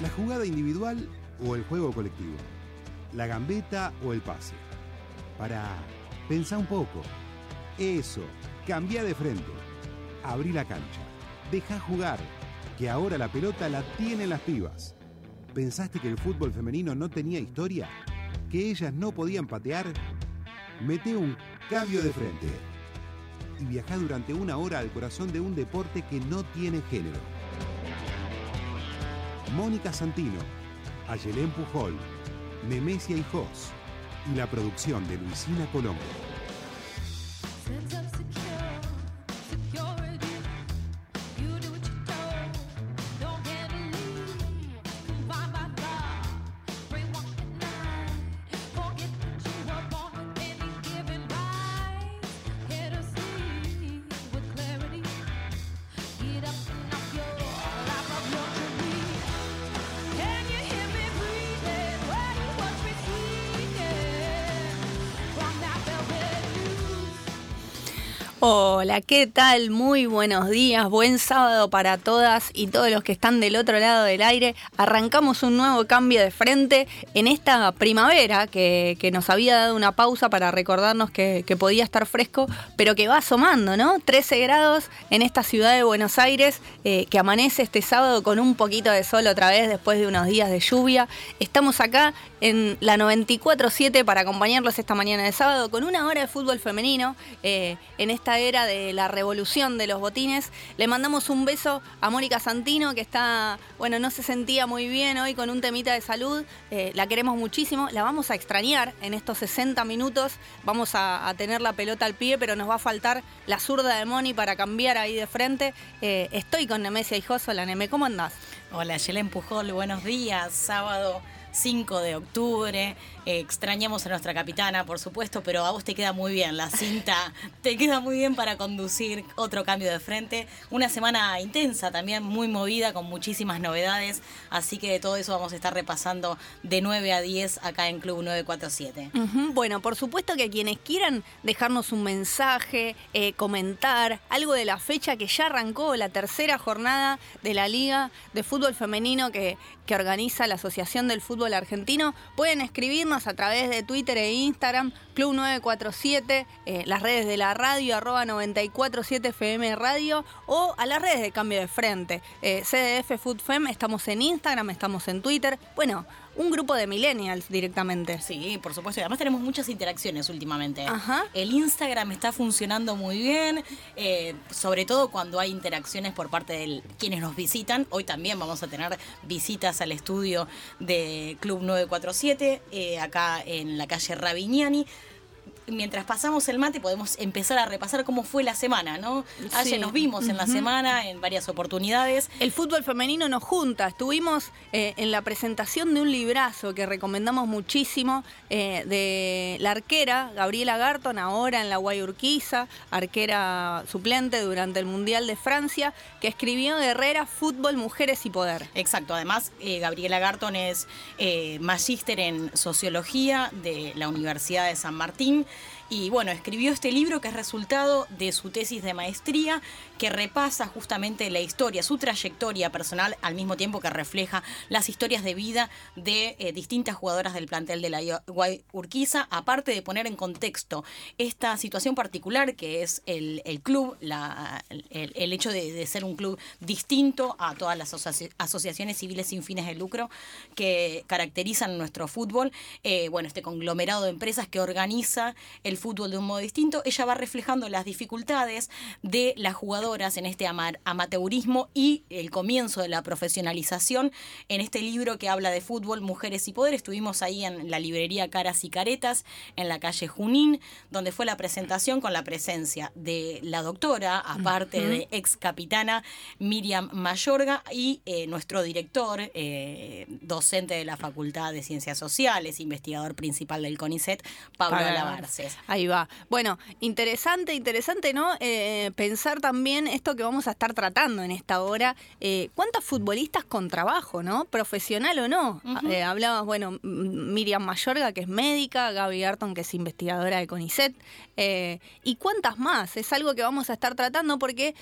¿La jugada individual o el juego colectivo? ¿La gambeta o el pase? Para, pensá un poco. Eso, cambia de frente. Abrí la cancha. Deja jugar, que ahora la pelota la tienen las pibas. ¿Pensaste que el fútbol femenino no tenía historia? ¿Que ellas no podían patear? Mete un cambio de frente y viaja durante una hora al corazón de un deporte que no tiene género. Mónica Santino, Ayelén Pujol, Nemesia y Jos y la producción de Luisina Colombo. ¿Qué tal? Muy buenos días, buen sábado para todas y todos los que están del otro lado del aire. Arrancamos un nuevo cambio de frente en esta primavera que, nos había dado una pausa para recordarnos que, podía estar fresco, pero que va asomando, ¿no? 13 grados en esta ciudad de Buenos Aires, eh, que amanece este sábado con un poquito de sol otra vez después de unos días de lluvia. Estamos acá en la 94.7 para acompañarlos esta mañana de sábado con una hora de fútbol femenino eh, en esta era de la revolución de los botines. Le mandamos un beso a Mónica Santino, que está, bueno, no se sentía muy bien hoy con un temita de salud. Eh, la queremos muchísimo. La vamos a extrañar en estos 60 minutos. Vamos a, tener la pelota al pie, pero nos va a faltar la zurda de Moni para cambiar ahí de frente. Eh, estoy con Nemesia y Hola, Neme, ¿cómo andás? Hola, Yelen Pujol, buenos días. Sábado 5 de octubre. Eh, extrañamos a nuestra capitana, por supuesto, pero a vos te queda muy bien la cinta, te queda muy bien para conducir otro cambio de frente. Una semana intensa también, muy movida, con muchísimas novedades, así que todo eso vamos a estar repasando de 9 a 10 acá en Club 947. Bueno, por supuesto que quienes quieran dejarnos un mensaje, eh, comentar algo de la fecha que ya arrancó, la tercera jornada de la Liga de Fútbol Femenino que, que organiza la Asociación del Fútbol Argentino, pueden escribirnos a través de Twitter e Instagram, Club 947, eh, las redes de la radio, arroba 947 FM Radio, o a las redes de Cambio de Frente. Eh, CDF Food Fem, estamos en Instagram, estamos en Twitter. Bueno, un grupo de millennials directamente. Sí, por supuesto. Y además tenemos muchas interacciones últimamente. Ajá. El Instagram está funcionando muy bien, eh, sobre todo cuando hay interacciones por parte de quienes nos visitan. Hoy también vamos a tener visitas al estudio de Club 947, eh, acá en la calle Ravignani mientras pasamos el mate podemos empezar a repasar cómo fue la semana, ¿no? Ayer nos vimos en la semana en varias oportunidades. El fútbol femenino nos junta. Estuvimos eh, en la presentación de un librazo que recomendamos muchísimo eh, de la arquera Gabriela Garton, ahora en la Guayurquiza, arquera suplente durante el Mundial de Francia, que escribió Guerrera, Fútbol, Mujeres y Poder. Exacto. Además, eh, Gabriela Garton es magíster en sociología de la Universidad de San Martín. Y bueno, escribió este libro que es resultado de su tesis de maestría, que repasa justamente la historia, su trayectoria personal, al mismo tiempo que refleja las historias de vida de eh, distintas jugadoras del plantel de la Urquiza, aparte de poner en contexto esta situación particular que es el, club, la, el, hecho de, ser un club distinto a todas las asociaciones civiles sin fines de lucro que caracterizan nuestro fútbol. Eh, bueno, este conglomerado de empresas que organiza el fútbol de un modo distinto, ella va reflejando las dificultades de las jugadoras en este amateurismo y el comienzo de la profesionalización en este libro que habla de fútbol, mujeres y poder. Estuvimos ahí en la librería Caras y Caretas, en la calle Junín, donde fue la presentación con la presencia de la doctora, aparte de ex capitana Miriam Mayorga y eh, nuestro director, eh, docente de la Facultad de Ciencias Sociales, investigador principal del CONICET, Pablo Lavarces. Ahí va. Bueno, interesante, interesante, ¿no? Eh, pensar también esto que vamos a estar tratando en esta hora. Eh, ¿Cuántas futbolistas con trabajo, ¿no? Profesional o no. Eh, hablabas, bueno, Miriam Mayorga, que es médica, Gaby Arton, que es investigadora de CONICET. ¿Y cuántas más? Es algo que vamos a estar tratando porque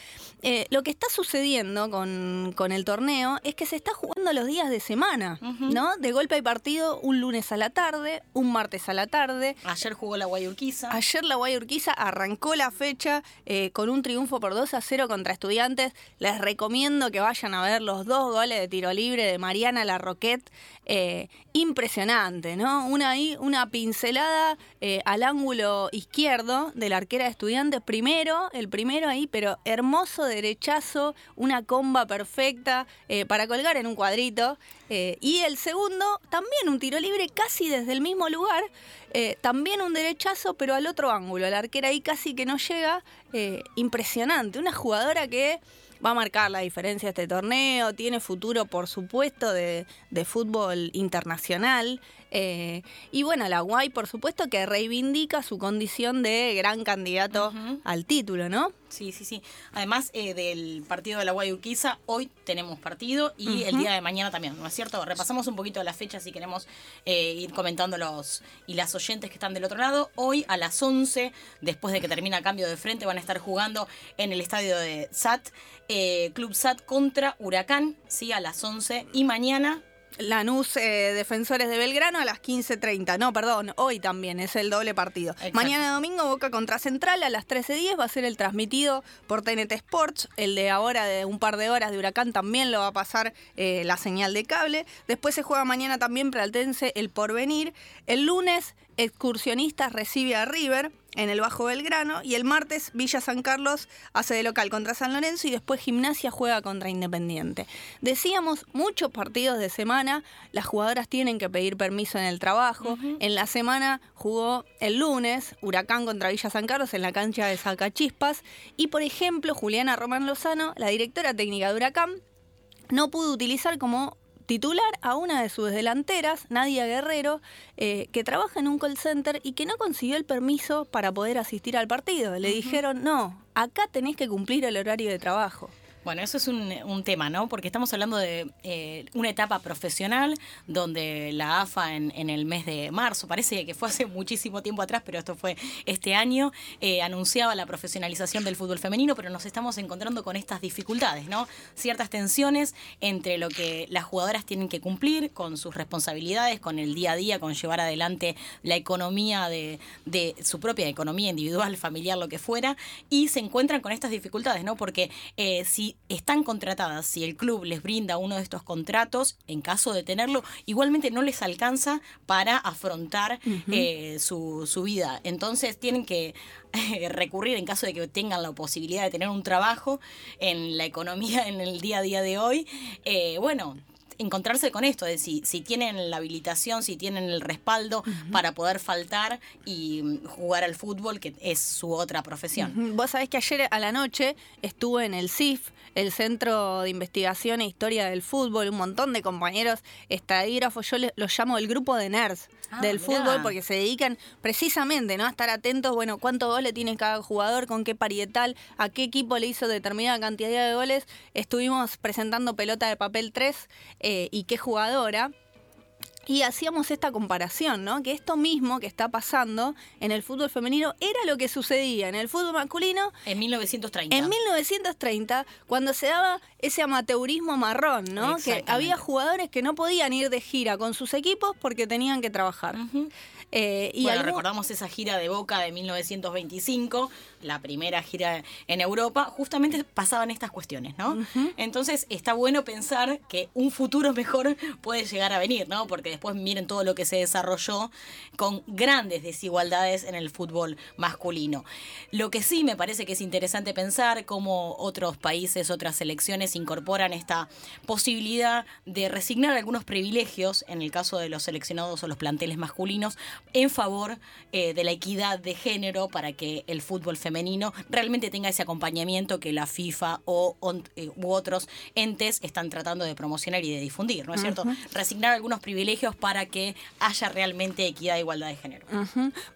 lo que está sucediendo con, con, el torneo es que se está jugando los días de semana, ¿no? De golpe hay partido un lunes a la tarde, un martes a la tarde. Ayer jugó la Guayurquiza. Ayer la Guayurquiza arrancó la fecha eh, con un triunfo por 2 a 0 contra Estudiantes. Les recomiendo que vayan a ver los dos goles de tiro libre de Mariana Larroquette. Eh, impresionante, ¿no? Una, una pincelada eh, al ángulo izquierdo de la arquera de Estudiantes. Primero, el primero ahí, pero hermoso derechazo, una comba perfecta para colgar en un cuadrito. Y el segundo, también un tiro libre casi desde el mismo lugar. también un derechazo, pero al otro ángulo. La arquera ahí casi que no llega. Eh, impresionante. Una jugadora que va a marcar la diferencia este torneo, tiene futuro, por supuesto, de, fútbol internacional. Eh, y bueno, la Guay, por supuesto, que reivindica su condición de gran candidato al título, ¿no? Sí, sí, sí. Además eh, del partido de la Guayurquiza, hoy tenemos partido y el día de mañana también, ¿no es cierto? Repasamos un poquito las fechas si queremos eh, ir comentando los y las oyentes que están del otro lado. Hoy a las 11, después de que termina el cambio de frente, van a estar jugando en el estadio de SAT, Club SAT contra Huracán, ¿sí? A las 11. Y mañana Lanús eh, Defensores de Belgrano a las 15.30. No, perdón, hoy también es el doble partido. Mañana domingo Boca contra Central a las 13.10 va a ser el transmitido por TNT Sports. El de ahora de un par de horas de Huracán también lo va a pasar eh, la señal de cable. Después se juega mañana también Praltense el Porvenir. El lunes Excursionistas recibe a River en el Bajo Belgrano y el martes Villa San Carlos hace de local contra San Lorenzo y después Gimnasia juega contra Independiente. Decíamos muchos partidos de semana, las jugadoras tienen que pedir permiso en el trabajo. En la semana jugó el lunes Huracán contra Villa San Carlos en la cancha de Sacachispas y por ejemplo Juliana Román Lozano, la directora técnica de Huracán, no pudo utilizar como titular a una de sus delanteras, Nadia Guerrero, eh, que trabaja en un call center y que no consiguió el permiso para poder asistir al partido. Le dijeron, no, acá tenés que cumplir el horario de trabajo. Bueno, eso es un, tema, ¿no? Porque estamos hablando de eh, una etapa profesional donde la AFA en, el mes de marzo, parece que fue hace muchísimo tiempo atrás, pero esto fue este año, eh, anunciaba la profesionalización del fútbol femenino, pero nos estamos encontrando con estas dificultades, ¿no? Ciertas tensiones entre lo que las jugadoras tienen que cumplir con sus responsabilidades, con el día a día, con llevar adelante la economía de, de su propia economía individual, familiar, lo que fuera, y se encuentran con estas dificultades, ¿no? Porque eh, si están contratadas, si el club les brinda uno de estos contratos, en caso de tenerlo, igualmente no les alcanza para afrontar eh, su, su, vida. Entonces tienen que eh, recurrir en caso de que tengan la posibilidad de tener un trabajo en la economía en el día a día de hoy. Eh, bueno, encontrarse con esto, de si, si tienen la habilitación, si tienen el respaldo para poder faltar y mm, jugar al fútbol, que es su otra profesión. Vos sabés que ayer a la noche estuve en el CIF, el Centro de Investigación e Historia del Fútbol, un montón de compañeros estadígrafos, yo los llamo el grupo de nerds ah, del fútbol porque se dedican precisamente ¿no? a estar atentos, bueno, cuántos goles tiene cada jugador, con qué parietal, a qué equipo le hizo determinada cantidad de goles. Estuvimos presentando pelota de papel 3 eh, y qué jugadora. Y hacíamos esta comparación, ¿no? Que esto mismo que está pasando en el fútbol femenino era lo que sucedía en el fútbol masculino. En 1930. En 1930, cuando se daba ese amateurismo marrón, ¿no? Que había jugadores que no podían ir de gira con sus equipos porque tenían que trabajar. Eh, y bueno, recordamos esa gira de Boca de 1925, la primera gira en Europa, justamente pasaban estas cuestiones, ¿no? Entonces está bueno pensar que un futuro mejor puede llegar a venir, ¿no? Porque después miren todo lo que se desarrolló con grandes desigualdades en el fútbol masculino. Lo que sí me parece que es interesante pensar cómo otros países, otras selecciones incorporan esta posibilidad de resignar algunos privilegios, en el caso de los seleccionados o los planteles masculinos, en favor eh, de la equidad de género para que el fútbol femenino realmente tenga ese acompañamiento que la FIFA o, eh, u otros entes están tratando de promocionar y de difundir, ¿no es cierto? Resignar algunos privilegios para que haya realmente equidad e igualdad de género.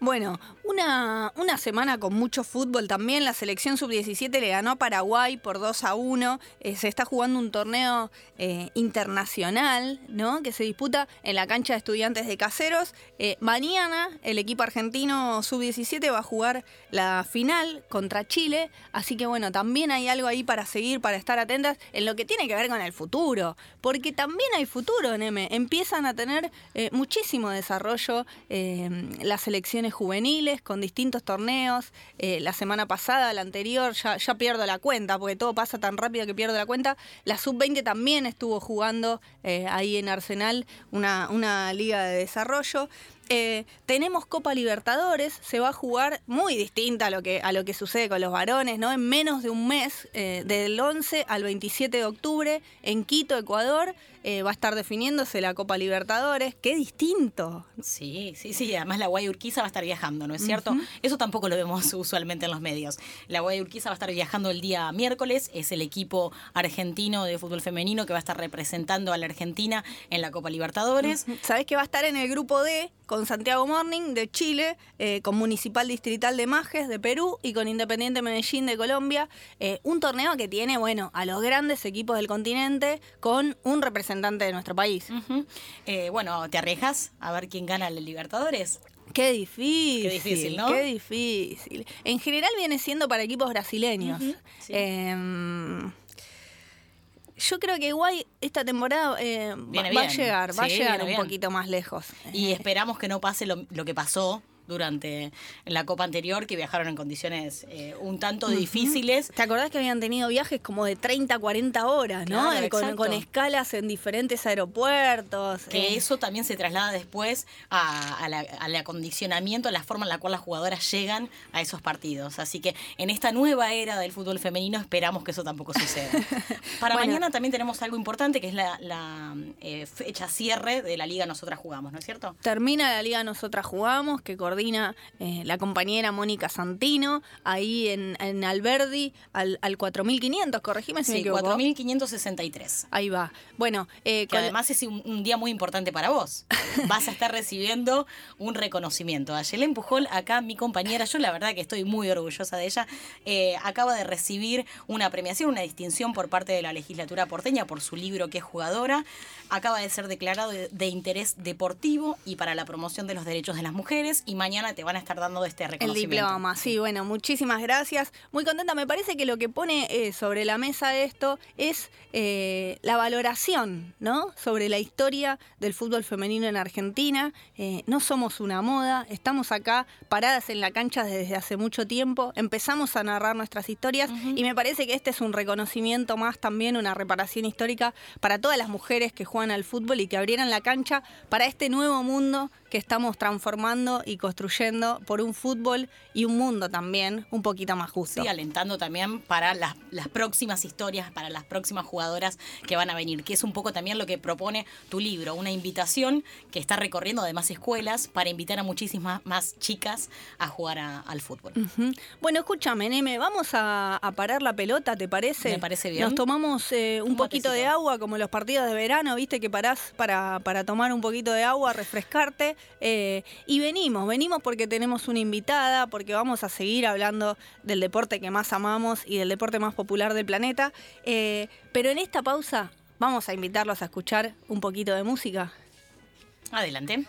Bueno, Una, una semana con mucho fútbol también. La selección sub-17 le ganó a Paraguay por 2 a 1. Eh, se está jugando un torneo eh, internacional, ¿no? Que se disputa en la cancha de estudiantes de caseros. Eh, mañana el equipo argentino sub-17 va a jugar la final contra Chile. Así que bueno, también hay algo ahí para seguir, para estar atentas en lo que tiene que ver con el futuro. Porque también hay futuro, Neme. Empiezan a tener muchísimo desarrollo las selecciones juveniles con distintos torneos. Eh, la semana pasada, la anterior, ya, ya, pierdo la cuenta, porque todo pasa tan rápido que pierdo la cuenta. La sub-20 también estuvo jugando eh, ahí en Arsenal una, una liga de desarrollo. Eh, tenemos Copa Libertadores, se va a jugar muy distinta a lo que, a lo que sucede con los varones, ¿no? En menos de un mes, eh, del 11 al 27 de octubre, en Quito, Ecuador, eh, va a estar definiéndose la Copa Libertadores. ¡Qué distinto! Sí, sí, sí. Además, la Guayurquiza va a estar viajando, ¿no es cierto? Eso tampoco lo vemos usualmente en los medios. La Guayurquiza va a estar viajando el día miércoles. Es el equipo argentino de fútbol femenino que va a estar representando a la Argentina en la Copa Libertadores. ¿Sabés que va a estar en el grupo D con Santiago Morning de Chile, eh, con Municipal Distrital de Majes de Perú y con Independiente Medellín de Colombia. Eh, un torneo que tiene, bueno, a los grandes equipos del continente con un representante de nuestro país. Eh, bueno, ¿te arriesgas a ver quién gana el Libertadores? Qué difícil. Qué difícil, ¿no? Qué difícil. En general viene siendo para equipos brasileños. Em, yo creo que igual esta temporada eh, va, a llegar, va a llegar un poquito más lejos. Y esperamos que no pase lo, lo que pasó durante la Copa anterior, que viajaron en condiciones eh, un tanto difíciles. ¿Te acordás que habían tenido viajes como de 30, 40 horas, ¿no? Eh, con, escalas en diferentes aeropuertos. Que eh. eso también se traslada después al acondicionamiento, a la forma en la cual las jugadoras llegan a esos partidos. Así que en esta nueva era del fútbol femenino esperamos que eso tampoco suceda. Para mañana también tenemos algo importante que es la, fecha cierre de la Liga Nosotras Jugamos, ¿no es cierto? Termina la Liga Nosotras Jugamos, que coordina eh, la compañera Mónica Santino, ahí en, en Alberdi, al, al 4500, corregime si sí, me equivoco. 4563. Ahí va. Bueno, eh, que además es un, día muy importante para vos. Vas a estar recibiendo un reconocimiento. A Yelén Pujol, acá mi compañera, yo la verdad que estoy muy orgullosa de ella, eh, acaba de recibir una premiación, una distinción por parte de la legislatura porteña por su libro que es jugadora. Acaba de ser declarado de, de interés deportivo y para la promoción de los derechos de las mujeres y mañana te van a estar dando este reconocimiento. El diploma, sí, bueno, muchísimas gracias. Muy contenta, me parece que lo que pone eh, sobre la mesa esto es eh, la valoración, ¿no? Sobre la historia del fútbol femenino en Argentina. Eh, no somos una moda, estamos acá paradas en la cancha desde hace mucho tiempo, empezamos a narrar nuestras historias y me parece que este es un reconocimiento más también, una reparación histórica para todas las mujeres que juegan al fútbol y que abrieran la cancha para este nuevo mundo que estamos transformando y construyendo por un fútbol y un mundo también un poquito más justo. Sí, alentando también para las, próximas historias, para las próximas jugadoras que van a venir, que es un poco también lo que propone tu libro, una invitación que está recorriendo además escuelas para invitar a muchísimas más chicas a jugar al fútbol. Bueno, escúchame, Neme, vamos a, parar la pelota, ¿te parece? Me parece bien. Nos tomamos eh, un, poquito de agua, como los partidos de verano, viste que parás para, para tomar un poquito de agua, refrescarte eh, y venimos, venimos porque tenemos una invitada, porque vamos a seguir hablando del deporte que más amamos y del deporte más popular del planeta. Eh, pero en esta pausa vamos a invitarlos a escuchar un poquito de música. Adelante.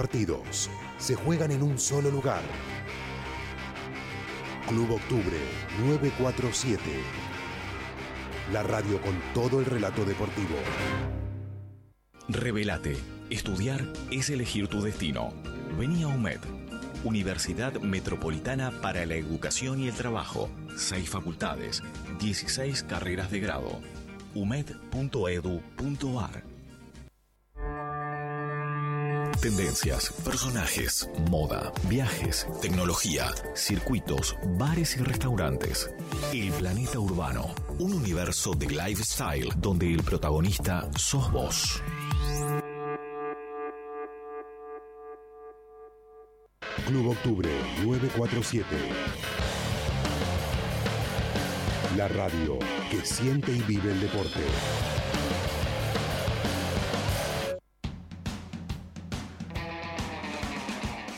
Partidos se juegan en un solo lugar. Club Octubre 947. La radio con todo el relato deportivo. Revelate. Estudiar es elegir tu destino. Vení a UMED. Universidad Metropolitana para la Educación y el Trabajo. Seis facultades, 16 carreras de grado. umed.edu.ar Tendencias, personajes, moda, viajes, tecnología, circuitos, bares y restaurantes. El planeta urbano, un universo de lifestyle donde el protagonista sos vos. Club Octubre 947. La radio que siente y vive el deporte.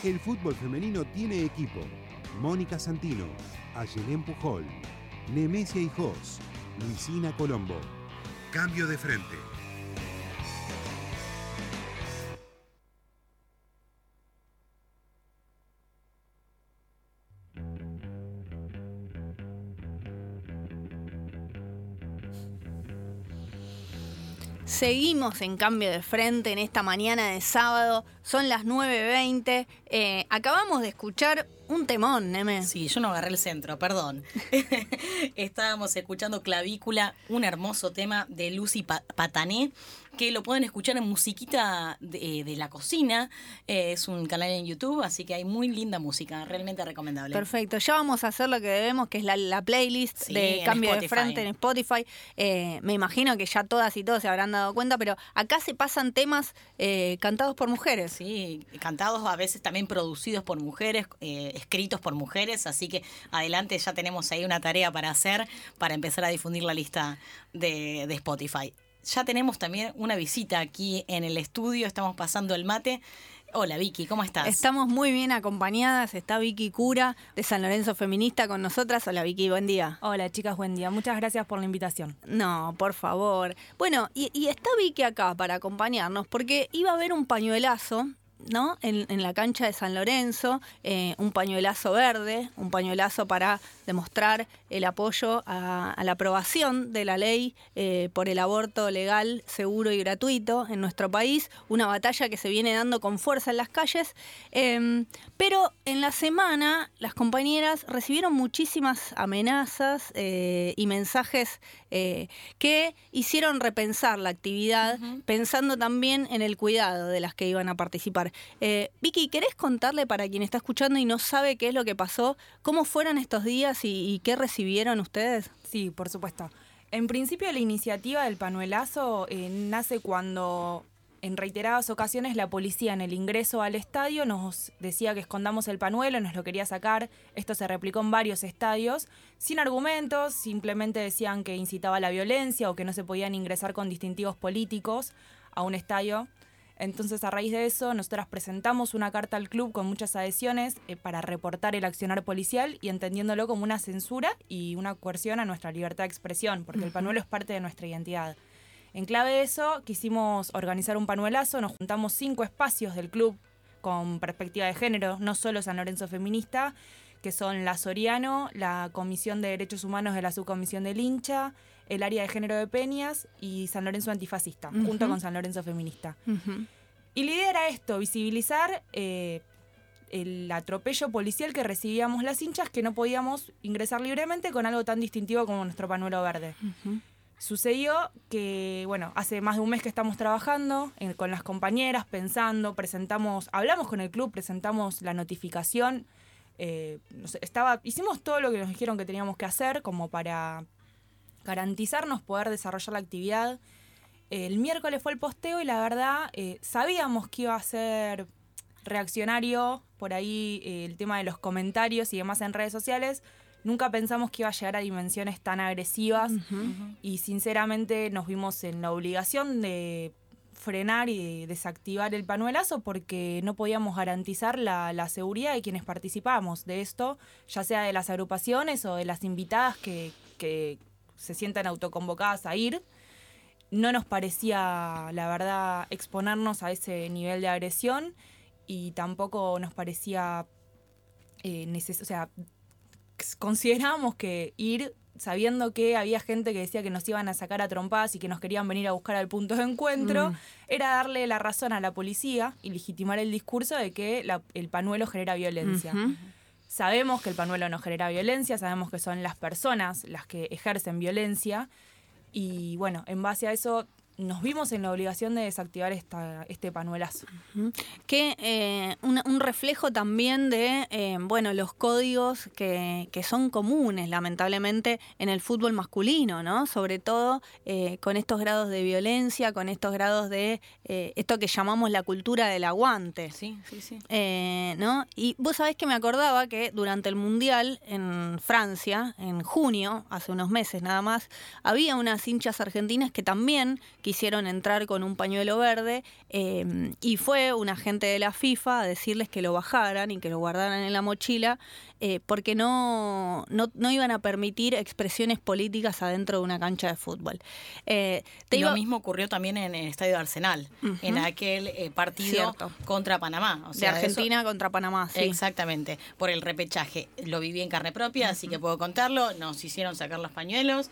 El fútbol femenino tiene equipo. Mónica Santino, Ayelén Pujol, Nemesia Hijos, Luisina Colombo. Cambio de frente. Seguimos en cambio de frente en esta mañana de sábado. Son las 9.20. Eh, acabamos de escuchar un temón, Neme. Sí, yo no agarré el centro, perdón. Estábamos escuchando Clavícula, un hermoso tema de Lucy Patané, que lo pueden escuchar en Musiquita de, eh, la Cocina. Eh, es un canal en YouTube, así que hay muy linda música, realmente recomendable. Perfecto, ya vamos a hacer lo que debemos, que es la, playlist de Cambio de Frente en Spotify. me imagino que ya todas y todos se habrán dado cuenta, pero acá se pasan temas cantados por mujeres. Sí, cantados a veces también producidos por mujeres, eh, escritos por mujeres, así que adelante ya tenemos ahí una tarea para hacer para empezar a difundir la lista de, de Spotify. Ya tenemos también una visita aquí en el estudio, estamos pasando el mate. Hola Vicky, ¿cómo estás? Estamos muy bien acompañadas. Está Vicky Cura de San Lorenzo Feminista con nosotras. Hola Vicky, buen día. Hola chicas, buen día. Muchas gracias por la invitación. No, por favor. Bueno, y, y está Vicky acá para acompañarnos porque iba a haber un pañuelazo ¿no? En, la cancha de San Lorenzo, eh, un pañuelazo verde, un pañuelazo para demostrar el apoyo a, la aprobación de la ley eh, por el aborto legal, seguro y gratuito en nuestro país, una batalla que se viene dando con fuerza en las calles. Em, pero en la semana las compañeras recibieron muchísimas amenazas eh, y mensajes que hicieron repensar la actividad, pensando también en el cuidado de las que iban a participar. Eh, Vicky, ¿querés contarle para quien está escuchando y no sabe qué es lo que pasó, cómo fueron estos días y, qué recibieron ustedes? Sí, por supuesto. En principio la iniciativa del panuelazo eh, nace cuando en reiteradas ocasiones la policía en el ingreso al estadio nos decía que escondamos el panuelo, nos lo quería sacar. Esto se replicó en varios estadios, sin argumentos, simplemente decían que incitaba a la violencia o que no se podían ingresar con distintivos políticos a un estadio. Entonces, a raíz de eso, nosotras presentamos una carta al club con muchas adhesiones eh, para reportar el accionar policial y entendiéndolo como una censura y una coerción a nuestra libertad de expresión, porque el panuelo es parte de nuestra identidad. En clave de eso, quisimos organizar un panuelazo, nos juntamos cinco espacios del club con perspectiva de género, no solo San Lorenzo Feminista, que son la Soriano, la Comisión de Derechos Humanos de la Subcomisión del Hincha, el área de género de Peñas y San Lorenzo Antifascista, junto con San Lorenzo Feminista. Y la idea era esto, visibilizar eh, el atropello policial que recibíamos las hinchas, que no podíamos ingresar libremente con algo tan distintivo como nuestro panuelo verde. Sucedió que, bueno, hace más de un mes que estamos trabajando con las compañeras, pensando, presentamos, hablamos con el club, presentamos la notificación. Eh, estaba, hicimos todo lo que nos dijeron que teníamos que hacer como para garantizarnos poder desarrollar la actividad. El miércoles fue el posteo y la verdad eh, sabíamos que iba a ser reaccionario por ahí eh, el tema de los comentarios y demás en redes sociales. Nunca pensamos que iba a llegar a dimensiones tan agresivas y sinceramente nos vimos en la obligación de frenar y desactivar el panuelazo porque no podíamos garantizar la, seguridad de quienes participamos de esto, ya sea de las agrupaciones o de las invitadas que, que se sientan autoconvocadas a ir. no nos parecía, la verdad, exponernos a ese nivel de agresión y tampoco nos parecía eh, o sea, considerábamos que ir sabiendo que había gente que decía que nos iban a sacar a trompadas y que nos querían venir a buscar al punto de encuentro, mm. era darle la razón a la policía y legitimar el discurso de que el panuelo genera violencia. Sabemos que el panuelo no genera violencia, sabemos que son las personas las que ejercen violencia y bueno, en base a eso nos vimos en la obligación de desactivar esta, este panuelazo. Que eh, un, reflejo también de eh, bueno los códigos que, son comunes, lamentablemente, en el fútbol masculino, ¿no? Sobre todo eh, con estos grados de violencia, con estos grados de esto que llamamos la cultura del aguante. Sí, sí, sí. ¿no? Y vos sabés que me acordaba que durante el Mundial en Francia, en junio, hace unos meses nada más, había unas hinchas argentinas que también quisieron entrar con un pañuelo verde em, y fue un agente de la FIFA a decirles que lo bajaran y que lo guardaran en la mochila eh, porque no, no, iban a permitir expresiones políticas adentro de una cancha de fútbol. Eh, lo mismo ocurrió también en el Estadio Arsenal, en aquel eh, partido contra Panamá. de Argentina contra Panamá, sí. Exactamente, por el repechaje. Lo viví en carne propia, así que puedo contarlo. Nos hicieron sacar los pañuelos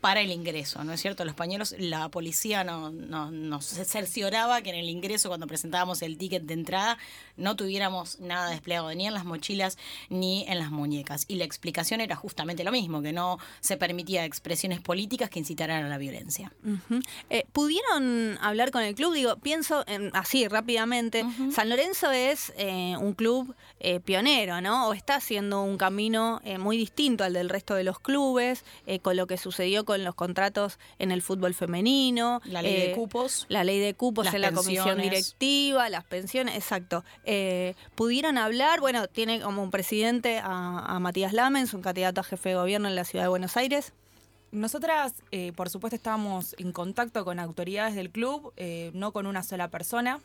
para el ingreso, ¿no es cierto? Los pañuelos, la policía no, nos cercioraba que en el ingreso, cuando presentábamos el ticket de entrada, no tuviéramos nada desplegado ni en las mochilas ni en las muñecas. Y la explicación era justamente lo mismo, que no se permitía expresiones políticas que incitaran a la violencia. Eh, ¿Pudieron hablar con el club? Digo, pienso así rápidamente, San Lorenzo es eh, un club eh, pionero, ¿no? O está haciendo un camino muy distinto al del resto de los clubes, con lo que sucedió con los contratos en el fútbol femenino. La ley de cupos. La ley de cupos en la comisión directiva, las pensiones, exacto. ¿Pudieron hablar? Bueno, tiene como un presidente a, Matías Lamens, un candidato a jefe de gobierno en la ciudad de Buenos Aires? Nosotras, eh, por supuesto, estábamos en contacto con autoridades del club, eh, no con una sola persona.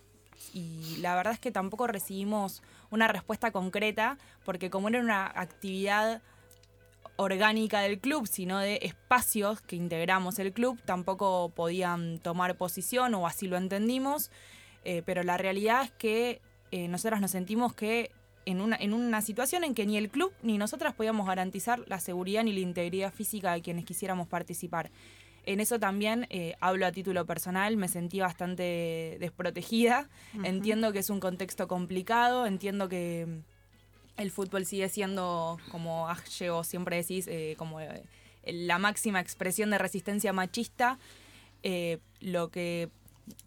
Y la verdad es que tampoco recibimos una respuesta concreta, porque como era una actividad orgánica del club, sino de espacios que integramos el club, tampoco podían tomar posición o así lo entendimos. Eh, pero la realidad es que nosotras nos sentimos que en una, en una situación en que ni el club ni nosotras podíamos garantizar la seguridad ni la integridad física de quienes quisiéramos participar. En eso también eh, hablo a título personal, me sentí bastante desprotegida. Entiendo que es un contexto complicado, entiendo que el fútbol sigue siendo, como llegó siempre decís, eh, como eh, la máxima expresión de resistencia machista. lo que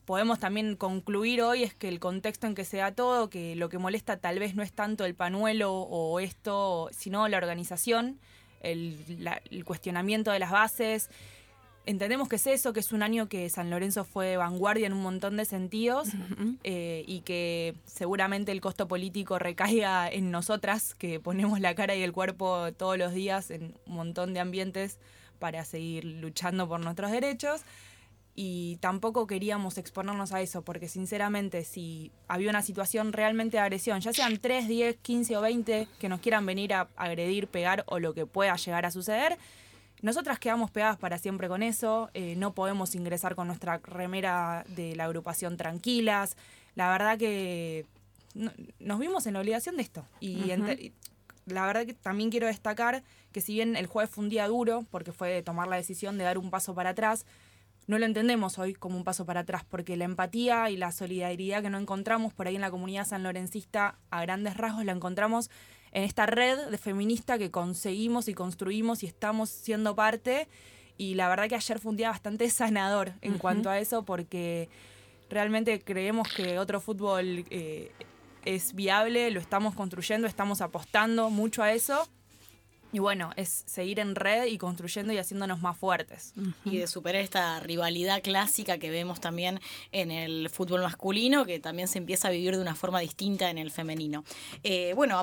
podemos también concluir hoy es que el contexto en que se da todo, que lo que molesta tal vez no es tanto el panuelo o esto, sino la organización, el, cuestionamiento de las bases. Entendemos que es eso, que es un año que San Lorenzo fue vanguardia en un montón de sentidos eh, y que seguramente el costo político recaiga en nosotras, que ponemos la cara y el cuerpo todos los días en un montón de ambientes para seguir luchando por nuestros derechos y tampoco queríamos exponernos a eso, porque sinceramente si había una situación realmente de agresión, ya sean 3, 10, 15 o 20 que nos quieran venir a agredir, pegar o lo que pueda llegar a suceder, nosotras quedamos pegadas para siempre con eso, eh, no podemos ingresar con nuestra remera de la agrupación tranquilas, la verdad que nos vimos en la obligación de esto. Y la verdad que también quiero destacar que si bien el jueves fue un día duro, porque fue tomar la decisión de dar un paso para atrás, no lo entendemos hoy como un paso para atrás, porque la empatía y la solidaridad que no encontramos por ahí en la comunidad sanlorencista a grandes rasgos la encontramos en esta red de feminista que conseguimos y construimos y estamos siendo parte. Y la verdad que ayer fue un día bastante sanador en cuanto a eso, porque realmente creemos que otro fútbol eh, es viable, lo estamos construyendo, estamos apostando mucho a eso. Y bueno, es seguir en red y construyendo y haciéndonos más fuertes. Y de superar esta rivalidad clásica que vemos también en el fútbol masculino, que también se empieza a vivir de una forma distinta en el femenino. Eh, bueno,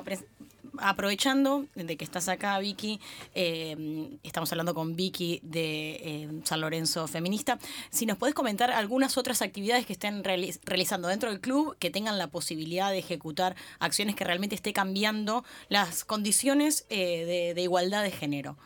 aprovechando de que estás acá, Vicky, eh, estamos hablando con Vicky de eh, San Lorenzo Feminista, si nos podés comentar algunas otras actividades que estén realizando dentro del club que tengan la posibilidad de ejecutar acciones que realmente esté cambiando las condiciones de, igualdad de género.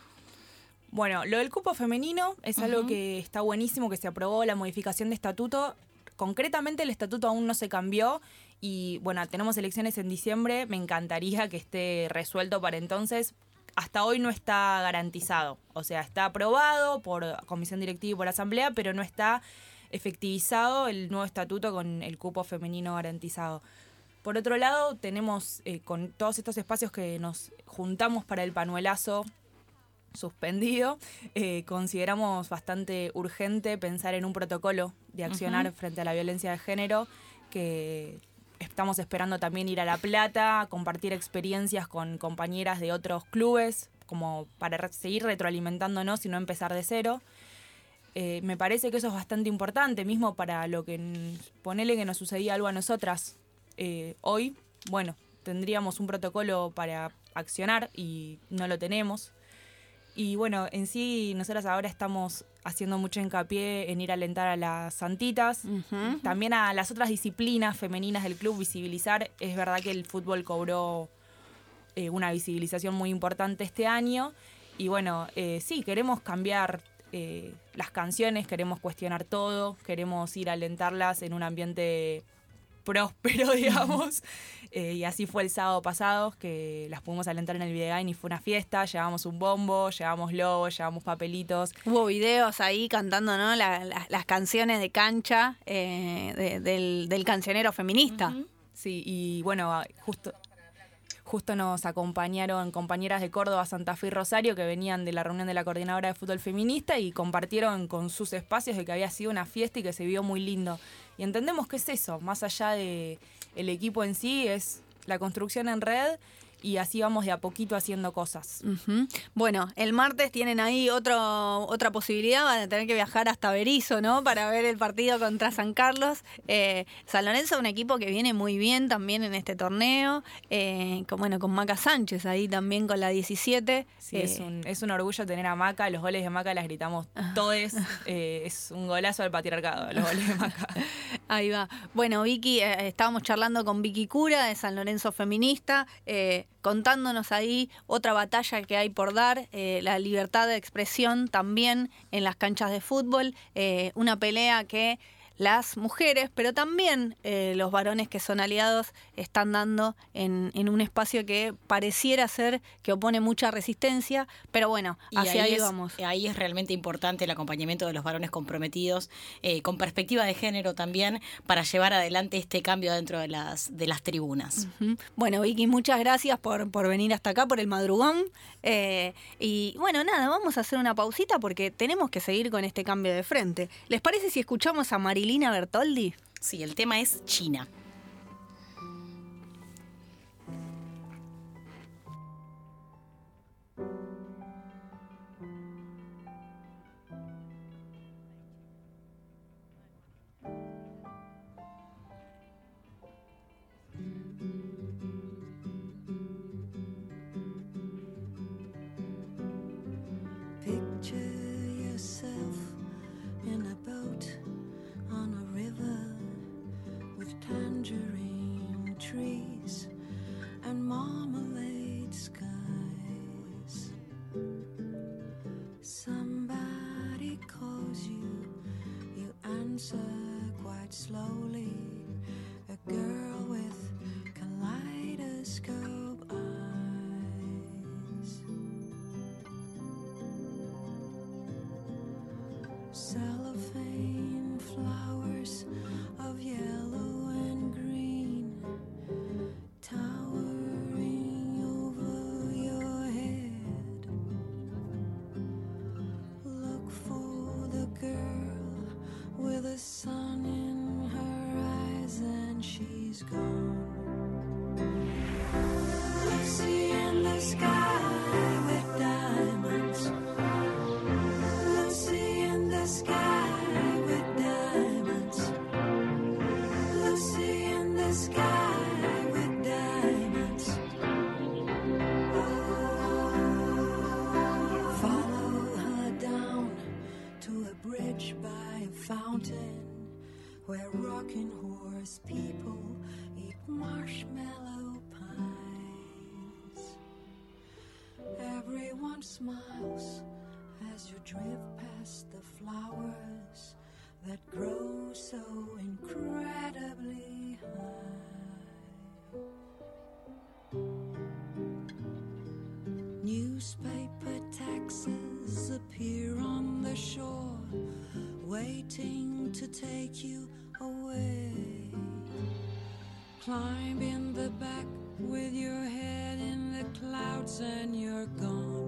Bueno, lo del cupo femenino es algo que está buenísimo, que se aprobó la modificación de estatuto. Concretamente el estatuto aún no se cambió y bueno, tenemos elecciones en diciembre, me encantaría que esté resuelto para entonces. Hasta hoy no está garantizado, o sea, está aprobado por comisión directiva y por asamblea, pero no está efectivizado el nuevo estatuto con el cupo femenino garantizado. Por otro lado, tenemos eh, con todos estos espacios que nos juntamos para el panuelazo suspendido, eh, consideramos bastante urgente pensar en un protocolo de accionar frente a la violencia de género que estamos esperando también ir a La Plata, compartir experiencias con compañeras de otros clubes, como para seguir retroalimentándonos y no empezar de cero. Eh, me parece que eso es bastante importante, mismo para lo que ponele que nos sucedía algo a nosotras eh, hoy. Bueno, tendríamos un protocolo para accionar y no lo tenemos. Y bueno, en sí, nosotras ahora estamos haciendo mucho hincapié en ir a alentar a las santitas, también a las otras disciplinas femeninas del club, visibilizar. Es verdad que el fútbol cobró eh, una visibilización muy importante este año. Y bueno, eh, sí, queremos cambiar eh, las canciones, queremos cuestionar todo, queremos ir a alentarlas en un ambiente próspero, digamos. Eh, y así fue el sábado pasado, que las pudimos alentar en el Videgain y fue una fiesta. Llevamos un bombo, llevamos lobos, llevamos papelitos. Hubo videos ahí cantando ¿no? las canciones de cancha eh, del, cancionero feminista. Sí, y bueno, justo justo nos acompañaron compañeras de Córdoba, Santa Fe y Rosario que venían de la reunión de la coordinadora de fútbol feminista y compartieron con sus espacios de que había sido una fiesta y que se vio muy lindo. Y entendemos que es eso, más allá de el equipo en sí, es la construcción en red y así vamos de a poquito haciendo cosas. Bueno, el martes tienen ahí otro, otra posibilidad, van a tener que viajar hasta Berizo, ¿no? Para ver el partido contra San Carlos. Eh, San Lorenzo es un equipo que viene muy bien también en este torneo, eh, con, bueno, con Maca Sánchez ahí también con la 17. Sí, es, eh, un, es un orgullo tener a Maca, los goles de Maca las gritamos ah. todos, es un golazo del patriarcado, los goles de Maca. Ahí va. Bueno, Vicky, estábamos charlando con Vicky Cura de San Lorenzo Feminista contándonos ahí otra batalla que hay por dar, eh, la libertad de expresión también en las canchas de fútbol, eh, una pelea que las mujeres, pero también eh, los varones que son aliados están dando en, un espacio que pareciera ser que opone mucha resistencia, pero bueno, hacia ahí, vamos. Ahí es realmente importante el acompañamiento de los varones comprometidos, eh, con perspectiva de género también, para llevar adelante este cambio dentro de las, de las tribunas. Bueno, Vicky, muchas gracias por, por venir hasta acá, por el madrugón. Eh, y bueno, nada, vamos a hacer una pausita porque tenemos que seguir con este cambio de frente. ¿Les parece si escuchamos a Marilina Bertoldi? Sí, el tema es China. sun in her eyes and she's gone. everyone smiles as you drift past the flowers that grow so incredibly high. Newspaper taxis appear on the shore, waiting to take you away. Climb in the back with your head in the clouds and you're gone.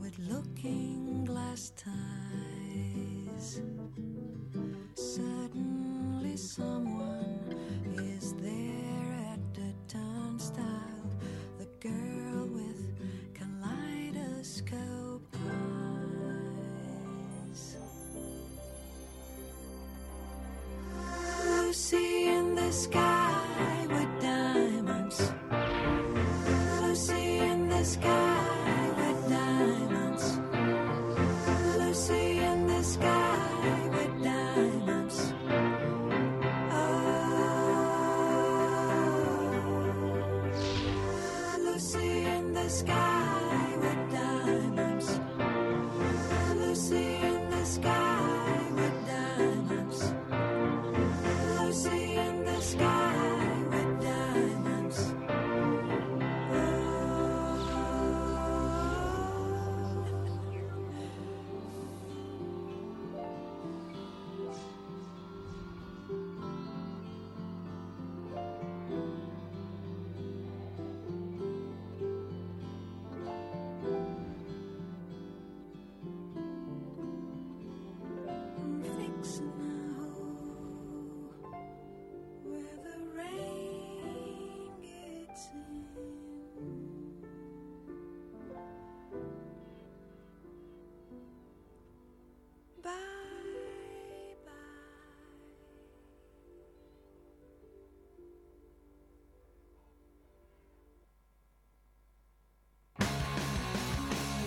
with looking glass ties. Suddenly, someone is there at the turnstile. The girl with kaleidoscope eyes. Lucy in the sky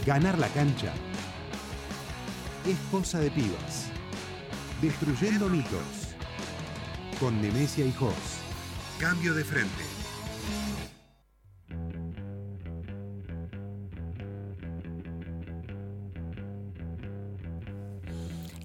Ganar la cancha es cosa de pibas. Destruyendo mitos. Con Nemesia y Jos. Cambio de frente.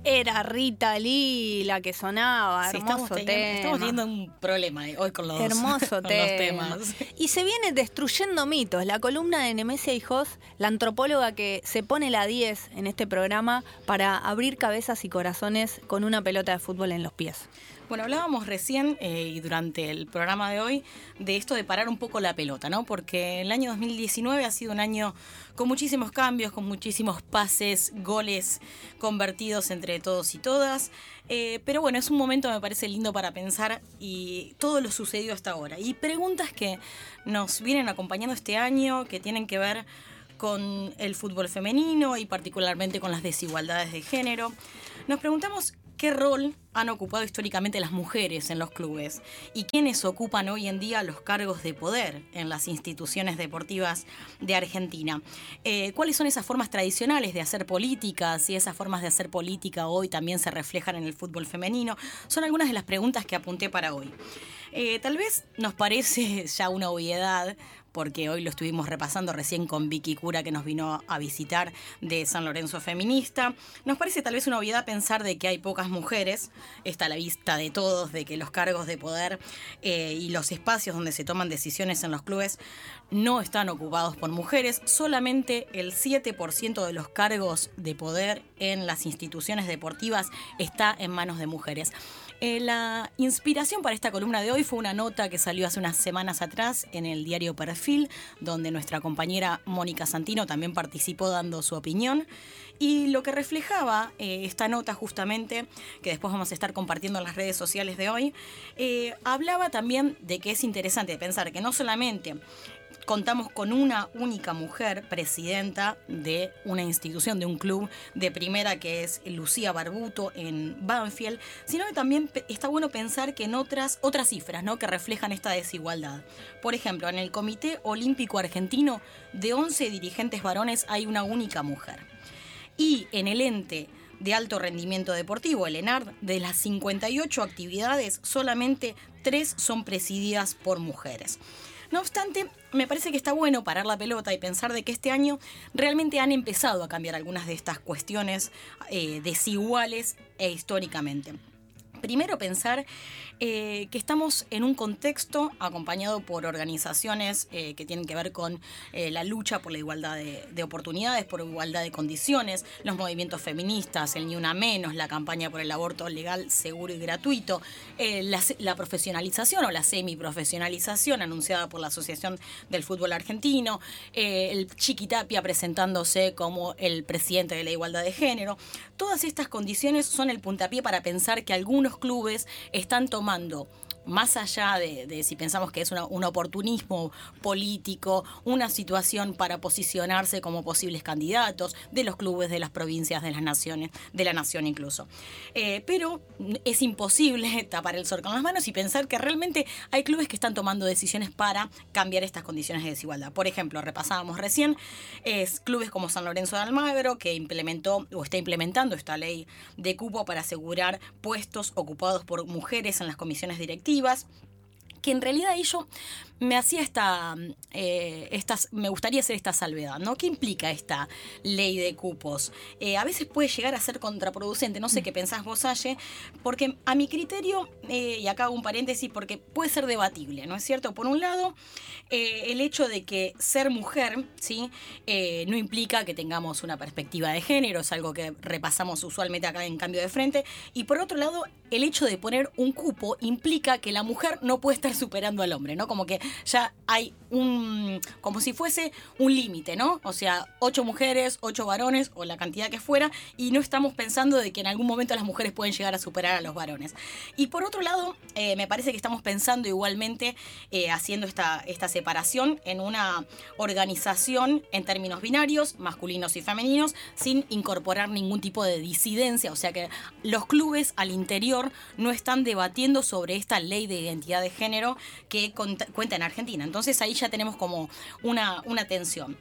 Era Rita Lee la que sonaba, Sí, hermoso estamos, teniendo, tema. estamos teniendo un problema eh, hoy con los, Hermoso con los tema. temas. Y se viene destruyendo mitos. La columna de Nemesia y Jos, la antropóloga que se pone la 10 en este programa para abrir cabezas y corazones con una pelota de fútbol en los pies. Bueno, hablábamos recién eh, y durante el programa de hoy de esto de parar un poco la pelota, ¿no? Porque el año 2019 ha sido un año con muchísimos cambios, con muchísimos pases, goles convertidos entre todos y todas. Eh, pero bueno, es un momento, me parece lindo para pensar y todo lo sucedido hasta ahora. Y preguntas que nos vienen acompañando este año, que tienen que ver con el fútbol femenino y particularmente con las desigualdades de género. Nos preguntamos qué rol han ocupado históricamente las mujeres en los clubes y quiénes ocupan hoy en día los cargos de poder en las instituciones deportivas de Argentina. Eh, ¿Cuáles son esas formas tradicionales de hacer política? Si esas formas de hacer política hoy también se reflejan en el fútbol femenino. Son algunas de las preguntas que apunté para hoy. Eh, tal vez nos parece ya una obviedad porque hoy lo estuvimos repasando recién con Vicky Cura que nos vino a visitar de San Lorenzo Feminista. Nos parece tal vez una obviedad pensar de que hay pocas mujeres, está a la vista de todos, de que los cargos de poder eh, y los espacios donde se toman decisiones en los clubes no están ocupados por mujeres, solamente el 7% de los cargos de poder en las instituciones deportivas está en manos de mujeres. Eh, la inspiración para esta columna de hoy fue una nota que salió hace unas semanas atrás en el diario Perfil, donde nuestra compañera Mónica Santino también participó dando su opinión. Y lo que reflejaba eh, esta nota justamente, que después vamos a estar compartiendo en las redes sociales de hoy, eh, hablaba también de que es interesante pensar que no solamente contamos con una única mujer presidenta de una institución, de un club de primera que es Lucía Barbuto en Banfield, sino que también está bueno pensar que en otras, otras cifras ¿no? que reflejan esta desigualdad. Por ejemplo, en el Comité Olímpico Argentino, de 11 dirigentes varones hay una única mujer. Y en el ente de alto rendimiento deportivo, el ENARD, de las 58 actividades, solamente 3 son presididas por mujeres. No obstante, me parece que está bueno parar la pelota y pensar de que este año realmente han empezado a cambiar algunas de estas cuestiones eh, desiguales e históricamente. Primero pensar eh, que estamos en un contexto acompañado por organizaciones eh, que tienen que ver con eh, la lucha por la igualdad de, de oportunidades, por igualdad de condiciones, los movimientos feministas, el Ni Una Menos, la campaña por el aborto legal, seguro y gratuito, la, la profesionalización o la semiprofesionalización anunciada por la Asociación del Fútbol Argentino, el Chiquitapia presentándose como el presidente de la igualdad de género. Todas estas condiciones son el puntapié para pensar que algunos clubes están tomando tomando más allá de, si pensamos que es un oportunismo político, una situación para posicionarse como posibles candidatos de los clubes de las provincias de las naciones, de la nación incluso. Eh, pero es imposible tapar el sol con las manos y pensar que realmente hay clubes que están tomando decisiones para cambiar estas condiciones de desigualdad. Por ejemplo, repasábamos recién, es clubes como San Lorenzo de Almagro que implementó o está implementando esta ley de cupo para asegurar puestos ocupados por mujeres en las comisiones directivas que en realidad yo me hacía esta, eh, estas, me gustaría hacer esta salvedad, ¿no? ¿Qué implica esta ley de cupos? Eh, a veces puede llegar a ser contraproducente, no sé qué pensás vos, Aye, porque a mi criterio, eh, y acá hago un paréntesis, porque puede ser debatible, ¿no es cierto? Por un lado, el hecho de que ser mujer, ¿sí? No implica que tengamos una perspectiva de género, es algo que repasamos usualmente acá en Cambio de Frente, y por otro lado, el hecho de poner un cupo implica que la mujer no puede estar superando al hombre, ¿no? Como que ya hay un, como si fuese un límite, ¿no? O sea, ocho mujeres, ocho varones o la cantidad que fuera, y no estamos pensando de que en algún momento las mujeres pueden llegar a superar a los varones. Y por otro lado, eh, me parece que estamos pensando igualmente, eh, haciendo esta, esta separación en una organización en términos binarios, masculinos y femeninos, sin incorporar ningún tipo de disidencia, o sea que los clubes al interior no están debatiendo sobre esta ley de identidad de género que cuenta en Argentina. Entonces ahí ya tenemos como una, una tensión.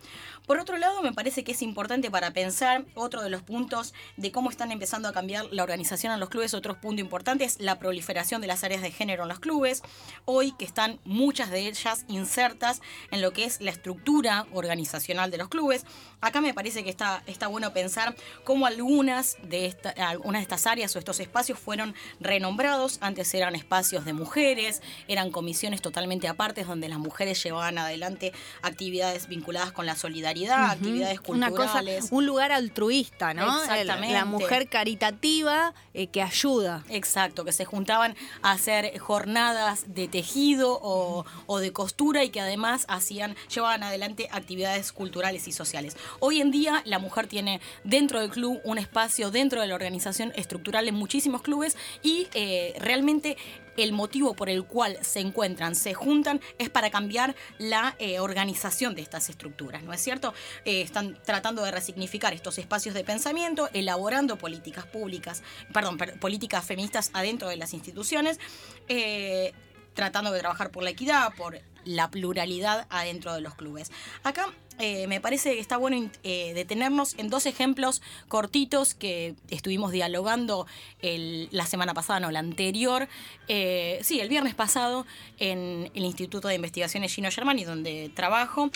Por otro lado, me parece que es importante para pensar otro de los puntos de cómo están empezando a cambiar la organización en los clubes. Otro punto importante es la proliferación de las áreas de género en los clubes. Hoy que están muchas de ellas insertas en lo que es la estructura organizacional de los clubes. Acá me parece que está, está bueno pensar cómo algunas de, algunas de estas áreas o estos espacios fueron renombrados. Antes eran espacios de mujeres, eran comisiones totalmente apartes donde las mujeres llevaban adelante actividades vinculadas con la solidaridad, actividades Una cosa, culturales. un lugar altruista, ¿no? Exactamente. La mujer caritativa eh, que ayuda. Exacto, que se juntaban a hacer jornadas de tejido o, o de costura y que además hacían, llevaban adelante actividades culturales y sociales. Hoy en día la mujer tiene dentro del club un espacio dentro de la organización estructural en muchísimos clubes y eh, realmente el motivo por el cual se encuentran, se juntan, es para cambiar la eh, organización de estas estructuras, ¿no es cierto? Eh, están tratando de resignificar estos espacios de pensamiento, elaborando políticas públicas, perdón, per- políticas feministas adentro de las instituciones, eh, tratando de trabajar por la equidad, por la pluralidad adentro de los clubes. Acá eh, me parece que está bueno eh, detenernos en dos ejemplos cortitos que estuvimos dialogando la semana pasada, no, la anterior, eh, sí, el viernes pasado en el Instituto de Investigaciones Gino Germani, donde trabajo,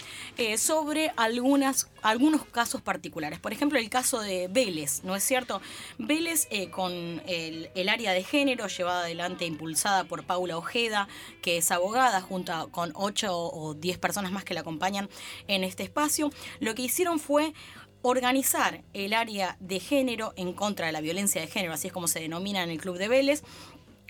sobre algunos casos particulares. Por ejemplo, el caso de Vélez, ¿no es cierto? Vélez con el, área de género llevada adelante, impulsada por Paula Ojeda, que es abogada, junto con ocho o diez personas más que la acompañan en este espacio, lo que hicieron fue organizar el área de género en contra de la violencia de género, así es como se denomina en el Club de Vélez,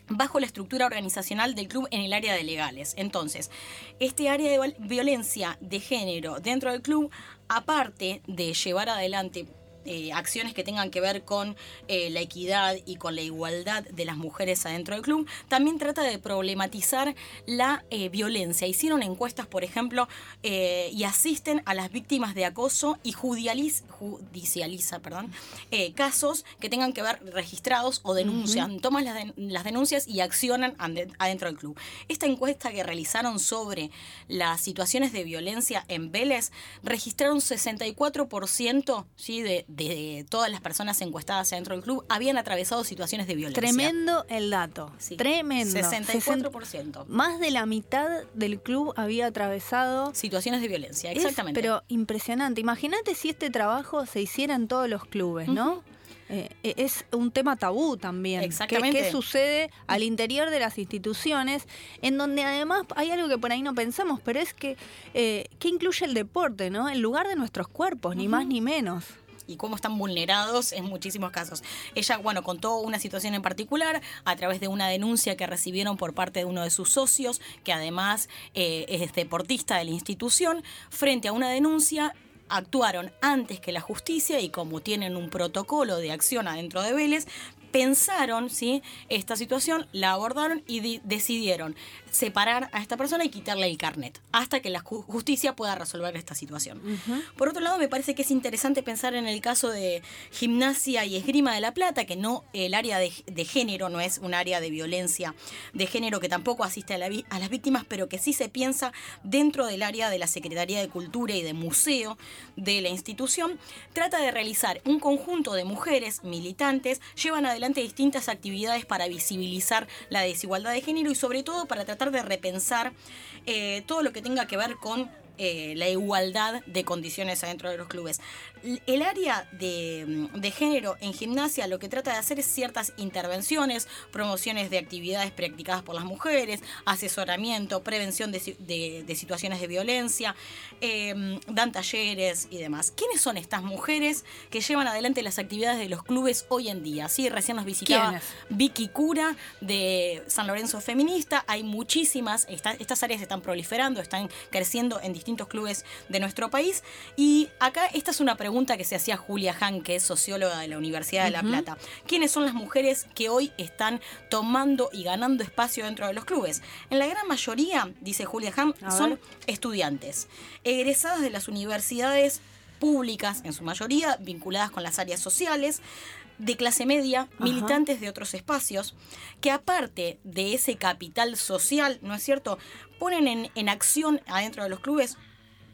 bajo la estructura organizacional del club en el área de legales. Entonces, este área de violencia de género dentro del club, aparte de llevar adelante eh, acciones que tengan que ver con eh, la equidad y con la igualdad de las mujeres adentro del club, también trata de problematizar la eh, violencia. Hicieron encuestas, por ejemplo, y asisten a las víctimas de acoso y judicializ- judicializa perdón, casos que tengan que ver registrados o denuncian, toman las, den- las denuncias y accionan adentro del club. Esta encuesta que realizaron sobre las situaciones de violencia en Vélez registraron 64% ¿sí? de, de todas las personas encuestadas adentro del club habían atravesado situaciones de violencia. Tremendo el dato. Sí. Tremendo. 64%. Más de la mitad del club había atravesado. Situaciones de violencia, Es, exactamente. pero impresionante. Imagínate si este trabajo se hiciera en todos los clubes, ¿no? Eh, eh, es un tema tabú también. ¿Qué- Exactamente. ¿Qué, sucede al interior de las instituciones? En donde además hay algo que por ahí no pensamos, pero es que, eh, ¿qué incluye el deporte, no? El lugar de nuestros cuerpos, ni más ni menos. Y cómo están vulnerados en muchísimos casos. Ella, bueno, contó una situación en particular a través de una denuncia que recibieron por parte de uno de sus socios, que además eh, es deportista de la institución, frente a una denuncia actuaron antes que la justicia y como tienen un protocolo de acción adentro de Vélez, pensaron ¿sí? esta situación, la abordaron y di- decidieron separar a esta persona y quitarle el carnet hasta que la ju- justicia pueda resolver esta situación. Por otro lado, me parece que es interesante pensar en el caso de gimnasia y esgrima de La Plata, que no el área de, de género no es un área de violencia de género que tampoco asiste a, la vi- a las víctimas, pero que sí se piensa dentro del área de la Secretaría de Cultura y de Museo de la institución, trata de realizar un conjunto de mujeres militantes, llevan adelante distintas actividades para visibilizar la desigualdad de género y sobre todo para tratar de repensar eh, todo lo que tenga que ver con eh, la igualdad de condiciones adentro de los clubes. El área de, de género en gimnasia lo que trata de hacer es ciertas intervenciones, promociones de actividades practicadas por las mujeres, asesoramiento, prevención de, de- de situaciones de violencia, eh, dan talleres y demás. ¿Quiénes son estas mujeres que llevan adelante las actividades de los clubes hoy en día? Sí, recién nos visitaba. Vicky Cura de San Lorenzo Feminista. Hay muchísimas, esta- estas áreas están proliferando, están creciendo en distintos clubes de nuestro país. Y acá esta es una pregunta que se hacía Julia Han, que es socióloga de la Universidad de La Plata. ¿Quiénes son las mujeres que hoy están tomando y ganando espacio dentro de los clubes? En la gran mayoría, dice Julia Han, A son ver. estudiantes, egresadas de las universidades públicas, en su mayoría, vinculadas con las áreas sociales, de clase media, militantes de otros espacios, que aparte de ese capital social, ¿no es cierto?, ponen en, en acción adentro de los clubes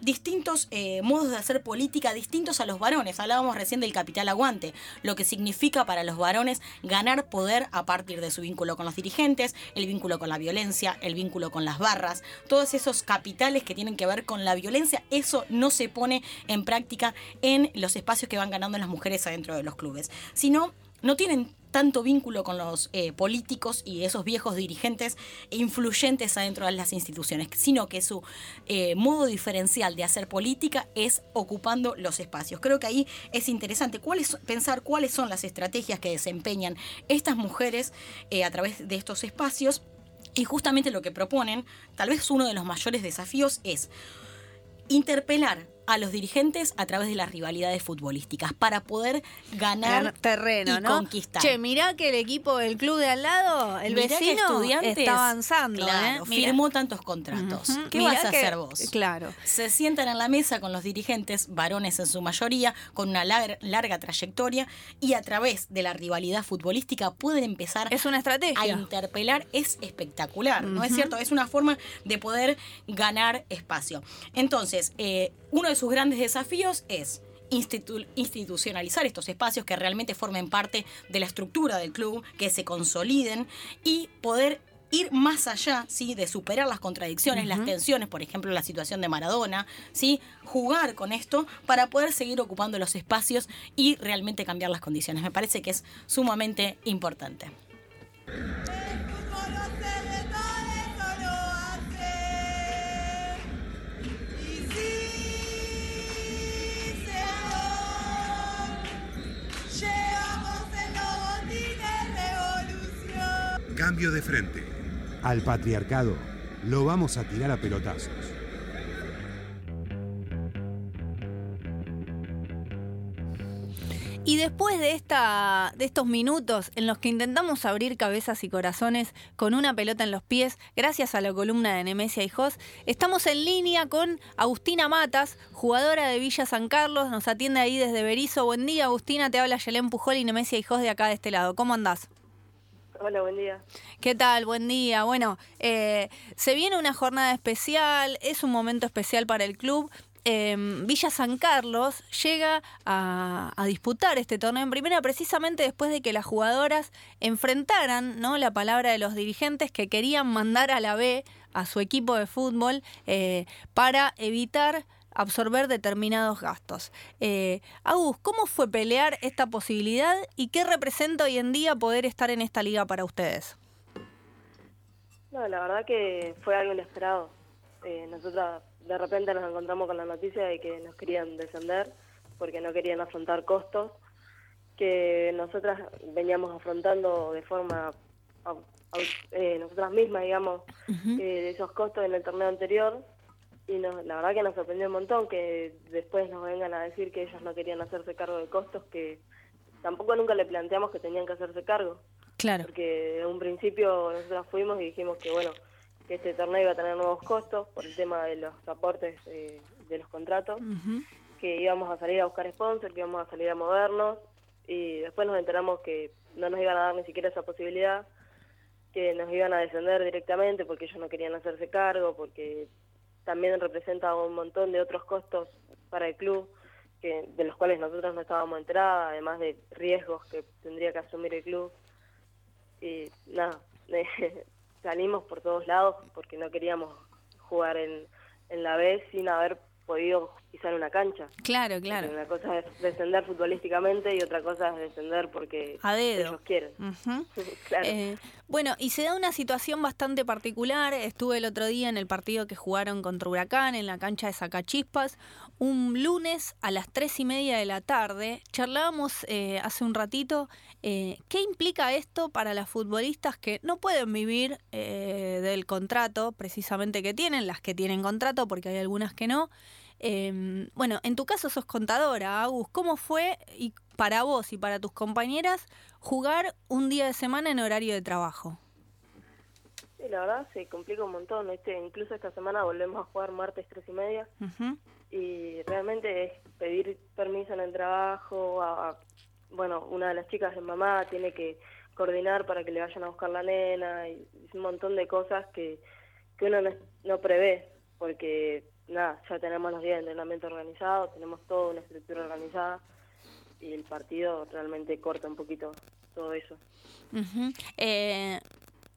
distintos eh, modos de hacer política distintos a los varones. Hablábamos recién del capital aguante, lo que significa para los varones ganar poder a partir de su vínculo con los dirigentes, el vínculo con la violencia, el vínculo con las barras, todos esos capitales que tienen que ver con la violencia, eso no se pone en práctica en los espacios que van ganando las mujeres adentro de los clubes, sino no tienen tanto vínculo con los eh, políticos y esos viejos dirigentes e influyentes adentro de las instituciones, sino que su eh, modo diferencial de hacer política es ocupando los espacios. Creo que ahí es interesante pensar cuáles son las estrategias que desempeñan estas mujeres eh, a través de estos espacios y justamente lo que proponen, tal vez uno de los mayores desafíos es interpelar a los dirigentes a través de las rivalidades futbolísticas para poder ganar Ganar terreno, y ¿no? conquistar. Che, mirá que el equipo del club de al lado, el Mirá vecino, está avanzando, claro, ¿eh? Mirá. firmó tantos contratos. ¿Qué Mirá vas a que- hacer vos? Claro. Se sientan en la mesa con los dirigentes, varones en su mayoría, con una lar- larga trayectoria, y a través de la rivalidad futbolística pueden empezar Es una a estrategia. interpelar. Es espectacular, ¿no es cierto? Es una forma de poder ganar espacio. Entonces, eh, uno de sus grandes desafíos es institu- institucionalizar estos espacios que realmente formen parte de la estructura del club, que se consoliden y poder ir más allá, ¿sí? De superar las contradicciones, las tensiones, por ejemplo, la situación de Maradona, ¿sí? Jugar con esto para poder seguir ocupando los espacios y realmente cambiar las condiciones. Me parece que es sumamente importante. Cambio de frente. Al patriarcado lo vamos a tirar a pelotazos. Y después de, esta, de estos minutos en los que intentamos abrir cabezas y corazones con una pelota en los pies, gracias a la columna de Nemesia y Jos, estamos en línea con Agustina Matas, jugadora de Villa San Carlos, nos atiende ahí desde Berizo. Buen día, Agustina, te habla Yelén Pujol y Nemesia y Jos de acá de este lado. ¿Cómo andás? Hola, buen día. ¿Qué tal? Buen día. Bueno, eh, se viene una jornada especial, es un momento especial para el club. Eh, Villa San Carlos llega a, a disputar este torneo en primera precisamente después de que las jugadoras enfrentaran ¿no? la palabra de los dirigentes que querían mandar a la B a su equipo de fútbol eh, para evitar absorber determinados gastos. Eh, Agus, ¿cómo fue pelear esta posibilidad y qué representa hoy en día poder estar en esta liga para ustedes? No, la verdad que fue algo inesperado. Eh, nosotras de repente nos encontramos con la noticia de que nos querían descender porque no querían afrontar costos que nosotras veníamos afrontando de forma eh, nosotras mismas, digamos, eh, de esos costos en el torneo anterior. Y nos, la verdad que nos sorprendió un montón que después nos vengan a decir que ellos no querían hacerse cargo de costos que tampoco nunca le planteamos que tenían que hacerse cargo. Claro. Porque de un principio nosotros fuimos y dijimos que bueno, que este torneo iba a tener nuevos costos por el tema de los aportes eh, de los contratos, que íbamos a salir a buscar sponsor, que íbamos a salir a movernos y después nos enteramos que no nos iban a dar ni siquiera esa posibilidad, que nos iban a descender directamente porque ellos no querían hacerse cargo, porque también representa un montón de otros costos para el club que de los cuales nosotros no estábamos enteradas, además de riesgos que tendría que asumir el club. Y nada, salimos por todos lados porque no queríamos jugar en, en la B sin haber podido pisar una cancha. Claro, claro. Porque Una cosa es descender futbolísticamente y otra cosa es descender porque A dedo. ellos quieren. Claro. Eh, bueno, y se da una situación bastante particular. Estuve el otro día en el partido que jugaron contra Huracán en la cancha de Sacachispas. Un lunes a las tres y media de la tarde. Charlábamos eh, hace un ratito eh, qué implica esto para las futbolistas que no pueden vivir eh, del contrato precisamente que tienen, las que tienen contrato, porque hay algunas que no. Eh, bueno, en tu caso sos contadora, Agus. ¿Cómo fue y para vos y para tus compañeras jugar un día de semana en horario de trabajo? Sí, la verdad se complica un montón. Este, incluso esta semana volvemos a jugar martes tres y media y realmente es pedir permiso en el trabajo. a- a- bueno, una de las chicas de mamá tiene que coordinar para que le vayan a buscar la nena y un montón de cosas que, que uno no, no prevé porque nada, ya tenemos los días de entrenamiento organizados, tenemos toda una estructura organizada y el partido realmente corta un poquito todo eso. Eh,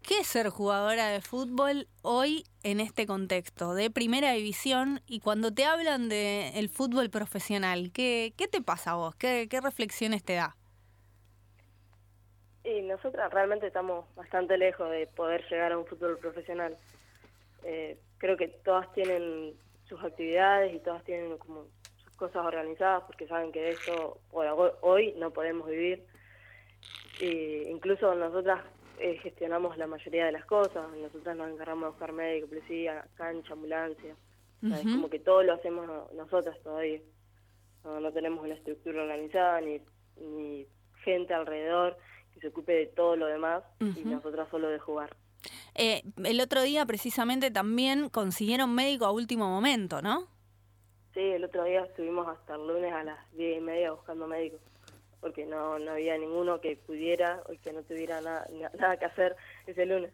¿Qué es ser jugadora de fútbol hoy en este contexto de primera división? Y cuando te hablan del el fútbol profesional, ¿qué, ¿qué te pasa a vos? ¿Qué, ¿Qué reflexiones te da? Y nosotras realmente estamos bastante lejos de poder llegar a un fútbol profesional. Eh, creo que todas tienen sus actividades y todas tienen como sus cosas organizadas porque saben que de eso bueno, hoy- no podemos vivir. Y incluso nosotras eh, gestionamos la mayoría de las cosas. Nosotras nos encargamos de buscar médico, policía, cancha, ambulancia. Es Ujú. como que todo lo hacemos no- nosotras todavía. No, no tenemos una estructura organizada ni, ni gente alrededor que se ocupe de todo lo demás y nosotras solo de jugar. Eh, el otro día precisamente también consiguieron médico a último momento, ¿no? Sí, el otro día estuvimos hasta el lunes a las diez y media buscando médicos porque no, no había ninguno que pudiera o que no tuviera nada, na- nada que hacer ese lunes.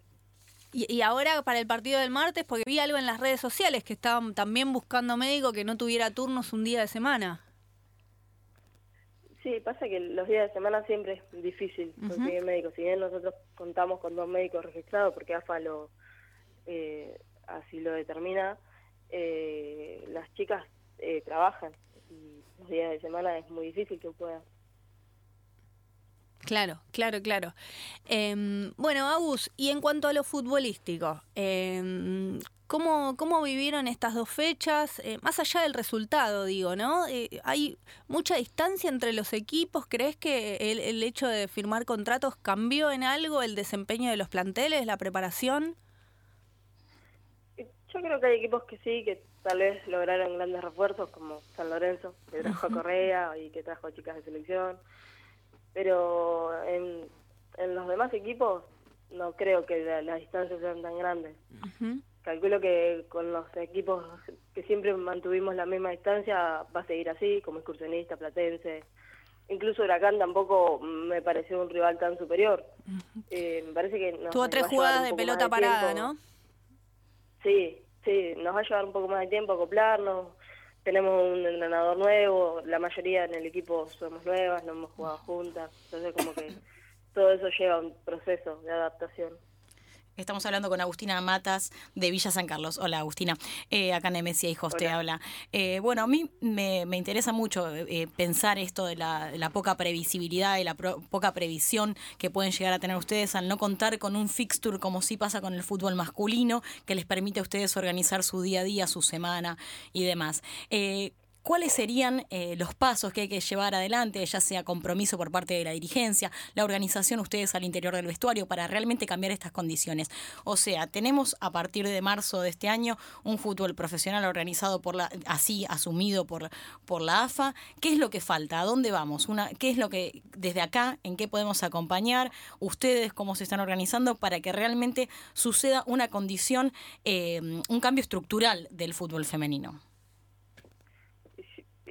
Y, y ahora para el partido del martes, porque vi algo en las redes sociales que estaban también buscando médico que no tuviera turnos un día de semana. Sí, pasa que los días de semana siempre es difícil conseguir médicos. Si bien nosotros contamos con dos médicos registrados, porque AFA lo eh, así lo determina, eh, las chicas eh, trabajan y los días de semana es muy difícil que puedan. Claro, claro, claro. Em, bueno, Agus, y en cuanto a lo futbolístico, em, ¿cómo, ¿cómo vivieron estas dos fechas? Eh, más allá del resultado, digo, ¿no? Eh, ¿Hay mucha distancia entre los equipos? ¿Crees que el, el hecho de firmar contratos cambió en algo el desempeño de los planteles, la preparación? Yo creo que hay equipos que sí, que tal vez lograron grandes refuerzos como San Lorenzo, que trajo a Correa y que trajo chicas de selección. Pero en, en los demás equipos no creo que la- las distancias sean tan grandes. Calculo que con los equipos que siempre mantuvimos la misma distancia va a seguir así, como excursionista, platense. Incluso Huracán tampoco me pareció un rival tan superior. Eh, me parece que nos Tuvo tres jugadas de pelota parada, tiempo. ¿no? Sí, sí, nos va a llevar un poco más de tiempo acoplarnos. Tenemos un entrenador nuevo, la mayoría en el equipo somos nuevas, no hemos jugado juntas, entonces como que todo eso lleva un proceso de adaptación. Estamos hablando con Agustina Matas de Villa San Carlos. Hola Agustina, eh, acá Nemesia Hijos te habla. Eh, bueno, a mí me, me interesa mucho eh, pensar esto de la, de la poca previsibilidad y la pro- poca previsión que pueden llegar a tener ustedes al no contar con un fixture como sí pasa con el fútbol masculino, que les permite a ustedes organizar su día a día, su semana y demás. ¿Cuáles serían eh, los pasos que hay que llevar adelante, ya sea compromiso por parte de la dirigencia, la organización ustedes al interior del vestuario para realmente cambiar estas condiciones? O sea, tenemos a partir de marzo de este año un fútbol profesional organizado por la, así asumido por, por la AFA. ¿Qué es lo que falta? ¿A dónde vamos? Una, ¿Qué es lo que desde acá, en qué podemos acompañar? ¿Ustedes cómo se están organizando para que realmente suceda una condición, eh, un cambio estructural del fútbol femenino?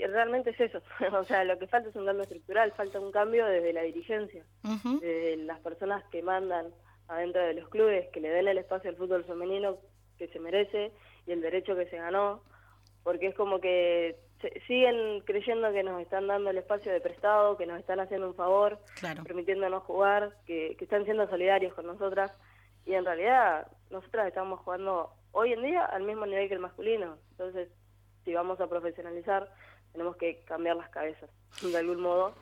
Realmente es eso, o sea, lo que falta es un cambio estructural, falta un cambio desde la dirigencia, Ujú. desde las personas que mandan adentro de los clubes, que le den el espacio al fútbol femenino que se merece y el derecho que se ganó, porque es como que se- siguen creyendo que nos están dando el espacio de prestado, que nos están haciendo un favor, Claro. permitiéndonos jugar, que, que están siendo solidarios con nosotras, y en realidad nosotras estamos jugando hoy en día al mismo nivel que el masculino, entonces si vamos a profesionalizar tenemos que cambiar las cabezas de algún modo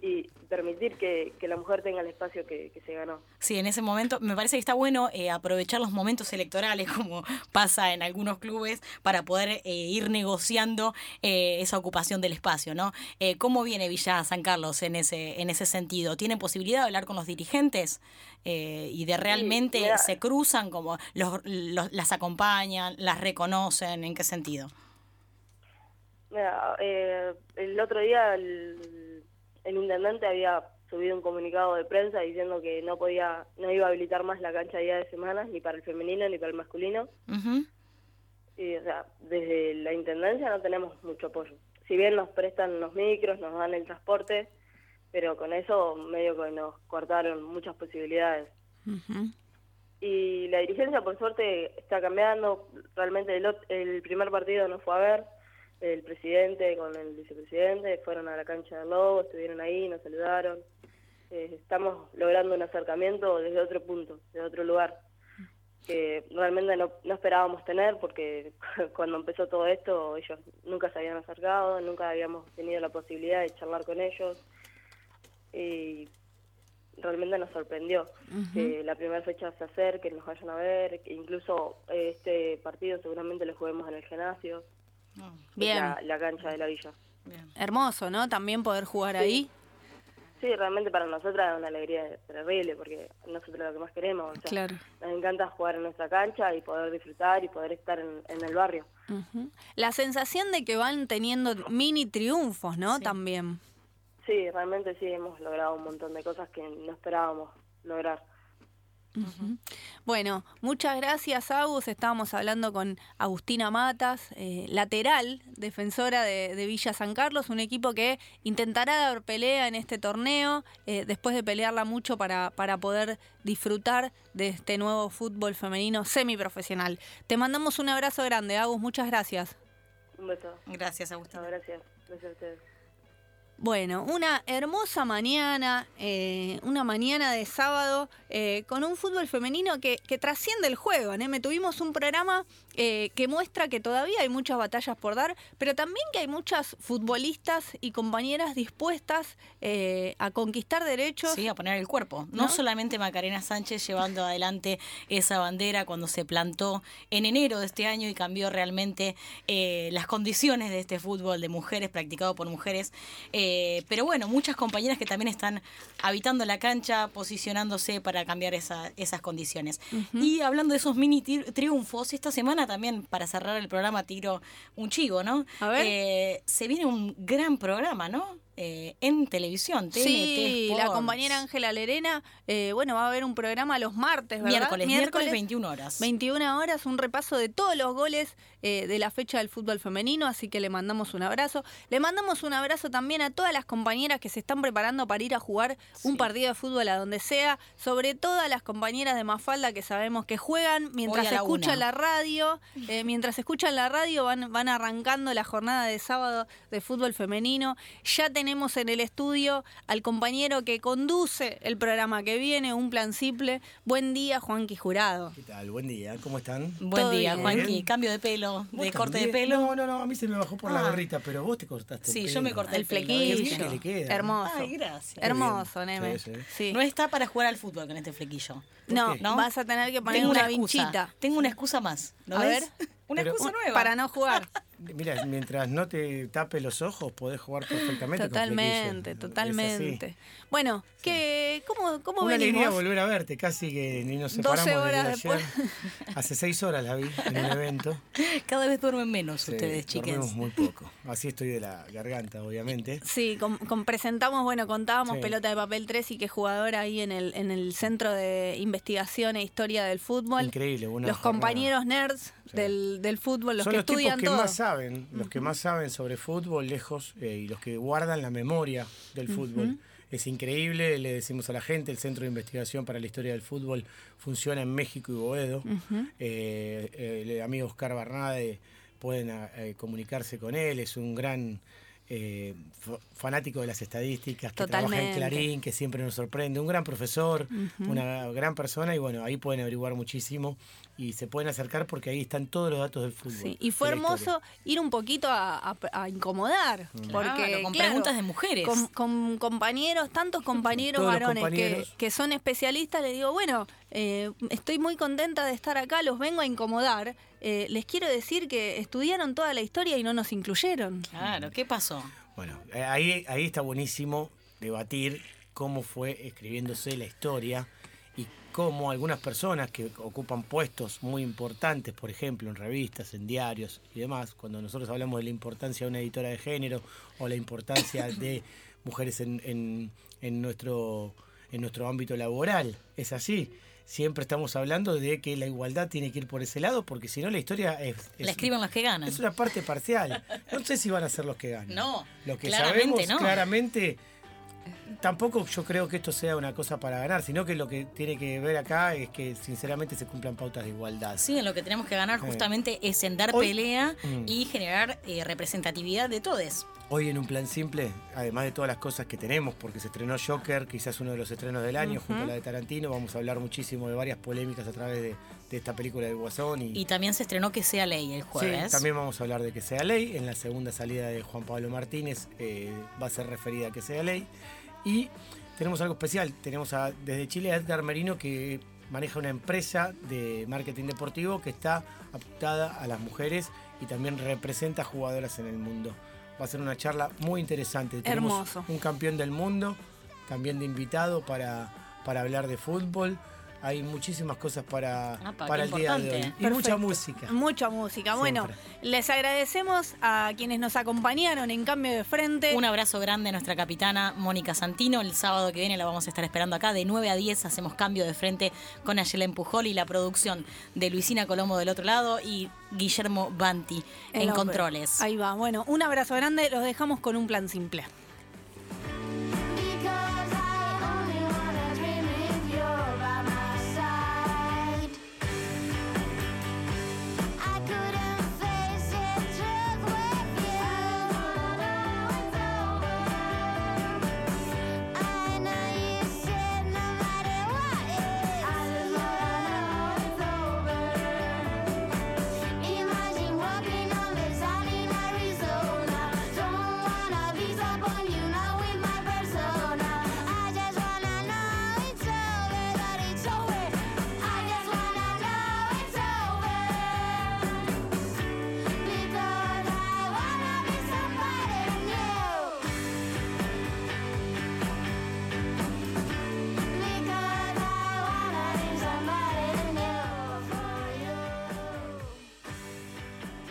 y permitir que, que la mujer tenga el espacio que, que se ganó. Sí, en ese momento me parece que está bueno eh, aprovechar los momentos electorales, como pasa en algunos clubes, para poder eh, ir negociando eh, esa ocupación del espacio, ¿no? Eh, ¿Cómo viene Villa San Carlos en ese, en ese sentido? ¿Tienen posibilidad de hablar con los dirigentes eh, y de realmente se cruzan, como los, los- las acompañan, las reconocen? ¿En qué sentido? Mira, eh, el otro día el, el intendente había subido un comunicado de prensa diciendo que no podía, no iba a habilitar más la cancha día de semana, ni para el femenino ni para el masculino. Y, o sea, desde la intendencia no tenemos mucho apoyo. Si bien nos prestan los micros, nos dan el transporte, pero con eso medio que nos cortaron muchas posibilidades. Y la dirigencia, por suerte, está cambiando. Realmente el, el primer partido no fue a ver. El presidente con el vicepresidente fueron a la cancha del Lobo, estuvieron ahí, nos saludaron. Eh, estamos logrando un acercamiento desde otro punto, desde otro lugar, que realmente no, no esperábamos tener porque cuando empezó todo esto ellos nunca se habían acercado, nunca habíamos tenido la posibilidad de charlar con ellos. Y realmente nos sorprendió que la primera fecha se acerque, nos vayan a ver, que incluso eh, este partido seguramente lo juguemos en el gimnasio, Bien. La, la cancha de la villa. bien. Hermoso, ¿no? También poder jugar ahí. Sí, realmente para nosotras es una alegría terrible porque nosotros lo que más queremos. o sea, Claro. Nos encanta jugar en nuestra cancha y poder disfrutar y poder estar en, en el barrio. La sensación de que van teniendo mini triunfos, ¿no? Sí. También. Sí, realmente sí hemos logrado un montón de cosas que no esperábamos lograr. Bueno, muchas gracias, Agus. Estábamos hablando con Agustina Matas, eh, lateral, defensora de, de Villa San Carlos, un equipo que intentará dar pelea en este torneo, eh, después de pelearla mucho para, para poder disfrutar de este nuevo fútbol femenino semiprofesional. Te mandamos un abrazo grande, Agus. Muchas gracias. Un beso. Gracias, Agustín. gracias. Gracias a ustedes. Bueno, una hermosa mañana, eh, una mañana de sábado eh, con un fútbol femenino que, que trasciende el juego. ¿eh? Me tuvimos un programa eh, que muestra que todavía hay muchas batallas por dar, pero también que hay muchas futbolistas y compañeras dispuestas a conquistar derechos. Sí, a poner el cuerpo. No, ¿No? solamente Macarena Sánchez llevando adelante esa bandera cuando se plantó en enero de este año y cambió realmente las condiciones de este fútbol de mujeres, practicado por mujeres, eh, Eh, pero bueno, muchas compañeras que también están habitando la cancha, posicionándose para cambiar esa- esas condiciones. Y hablando de esos mini tri- triunfos, esta semana también, para cerrar el programa, tiro un chivo, ¿no? A ver. Eh, se viene un gran programa, ¿no? Eh, en televisión, TNT Sí, la compañera Ángela Lerena, eh, bueno, va a haber un programa los martes, ¿verdad? Miércoles, miércoles, 21 horas. 21 horas, un repaso de todos los goles eh, de la fecha del fútbol femenino, así que le mandamos un abrazo. Le mandamos un abrazo también a todas las compañeras que se están preparando para ir a jugar un partido de fútbol a donde sea, sobre todo a las compañeras de Mafalda que sabemos que juegan mientras la escuchan una. la radio, mientras escuchan la radio van, van arrancando la jornada de sábado de fútbol femenino. Ya tenemos en el estudio al compañero que conduce el programa que viene, un plan simple. Buen día, Juanqui Jurado. ¿Qué tal? Buen día, ¿cómo están? Buen Todo día, bien. Juanqui. Cambio de pelo, ¿Vos de corte de pelo. No, no, no, a mí se me bajó por la Ah. gorrita, pero vos te cortaste Sí, el yo pelo. me corté El el flequillo. que le queda. Hermoso. Ay, gracias. Hermoso. Neme. Sí, sí. Sí. No está para jugar al fútbol con este flequillo. No? ¿No? vas a tener que poner Tengo una, una vinchita Tengo una excusa más. ¿Lo A ves? Una Pero- excusa nueva. para no jugar. Mira, mientras no te tape los ojos, podés jugar perfectamente Totalmente, totalmente. Bueno, ¿qué, ¿cómo, cómo Una venimos? alegría volver a verte, casi que ni nos 12 separamos horas desde ayer. Hace seis horas la vi en un evento. Cada vez duermen menos Sí, ustedes, chiques. dormimos muy poco. Así estoy de la garganta, obviamente. Sí, con, con- presentamos, bueno, contábamos Sí. Pelota de Papel 3 y que jugadora ahí en el, en el Centro de Investigación e Historia del Fútbol. Increíble, una Los jornada. compañeros nerds Sí. del, del fútbol, los Son que los tipos estudian que todo. más saben, los que más saben sobre fútbol lejos eh, y los que guardan la memoria del fútbol. Es increíble, le decimos a la gente, el Centro de Investigación para la Historia del Fútbol funciona en México y Boedo. Eh, eh, el amigo Oscar Barnade pueden eh, comunicarse con él, es un gran eh, fa- fanático de las estadísticas, que trabaja en. Clarín, que siempre nos sorprende, un gran profesor, una gran persona y bueno, ahí pueden averiguar muchísimo y se pueden acercar porque ahí están todos los datos del fútbol. Sí, y fue hermoso ir un poquito a, a- a incomodar. Porque, Claro, con claro, preguntas de mujeres. Con, con compañeros, tantos compañeros varones que, compañeros. que son especialistas, les digo, bueno, eh, estoy muy contenta de estar acá, los vengo a incomodar. Eh, les quiero decir que estudiaron toda la historia y no nos incluyeron. Claro, ¿qué pasó? Bueno, eh, ahí, ahí está buenísimo debatir cómo fue escribiéndose la historia y cómo algunas personas que ocupan puestos muy importantes, por ejemplo, en revistas, en diarios y demás, cuando nosotros hablamos de la importancia de una editora de género o la importancia de mujeres en, en- en nuestro, en nuestro ámbito laboral, es así. Siempre estamos hablando de que la igualdad tiene que ir por ese lado, porque si no la historia es... es- La escriben los que ganan. es una parte parcial. No sé si van a ser los que ganan. No, Lo que claramente sabemos no. claramente. Tampoco yo creo que esto sea una cosa para ganar, sino que lo que tiene que ver acá es que sinceramente se cumplan pautas de igualdad. Sí, en lo que tenemos que ganar Eh. justamente es en dar Hoy- pelea Mm. y generar eh, representatividad de todos. Hoy en un plan simple, además de todas las cosas que tenemos, porque se estrenó Joker, quizás uno de los estrenos del año, junto a la de Tarantino, vamos a hablar muchísimo de varias polémicas a través de, de esta película de Guasón. Y, Y también se estrenó Que sea ley el jueves. Sí, también vamos a hablar de que sea ley. En la segunda salida de Juan Pablo Martínez eh, va a ser referida a que sea ley. Y tenemos algo especial. Tenemos a- desde Chile a Edgar Merino que maneja una empresa de marketing deportivo que está apuntada a las mujeres y también representa jugadoras en el mundo. Va a ser una charla muy interesante. Tenemos Hermoso. un campeón del mundo, también de invitado para, para hablar de fútbol. Hay muchísimas cosas para, Apa, para el día de hoy. Y mucha música. Mucha música. Bueno, Siempre. les agradecemos a quienes nos acompañaron en cambio de frente. Un abrazo grande a nuestra capitana Mónica Santino. El sábado que viene la vamos a estar esperando acá. De 9 a 10 hacemos cambio de frente con Ayelen Pujol y la producción de Luisina Colombo del otro lado y Guillermo Banti en hombre. controles. Ahí va. Bueno, un abrazo grande. Los dejamos con un plan simple.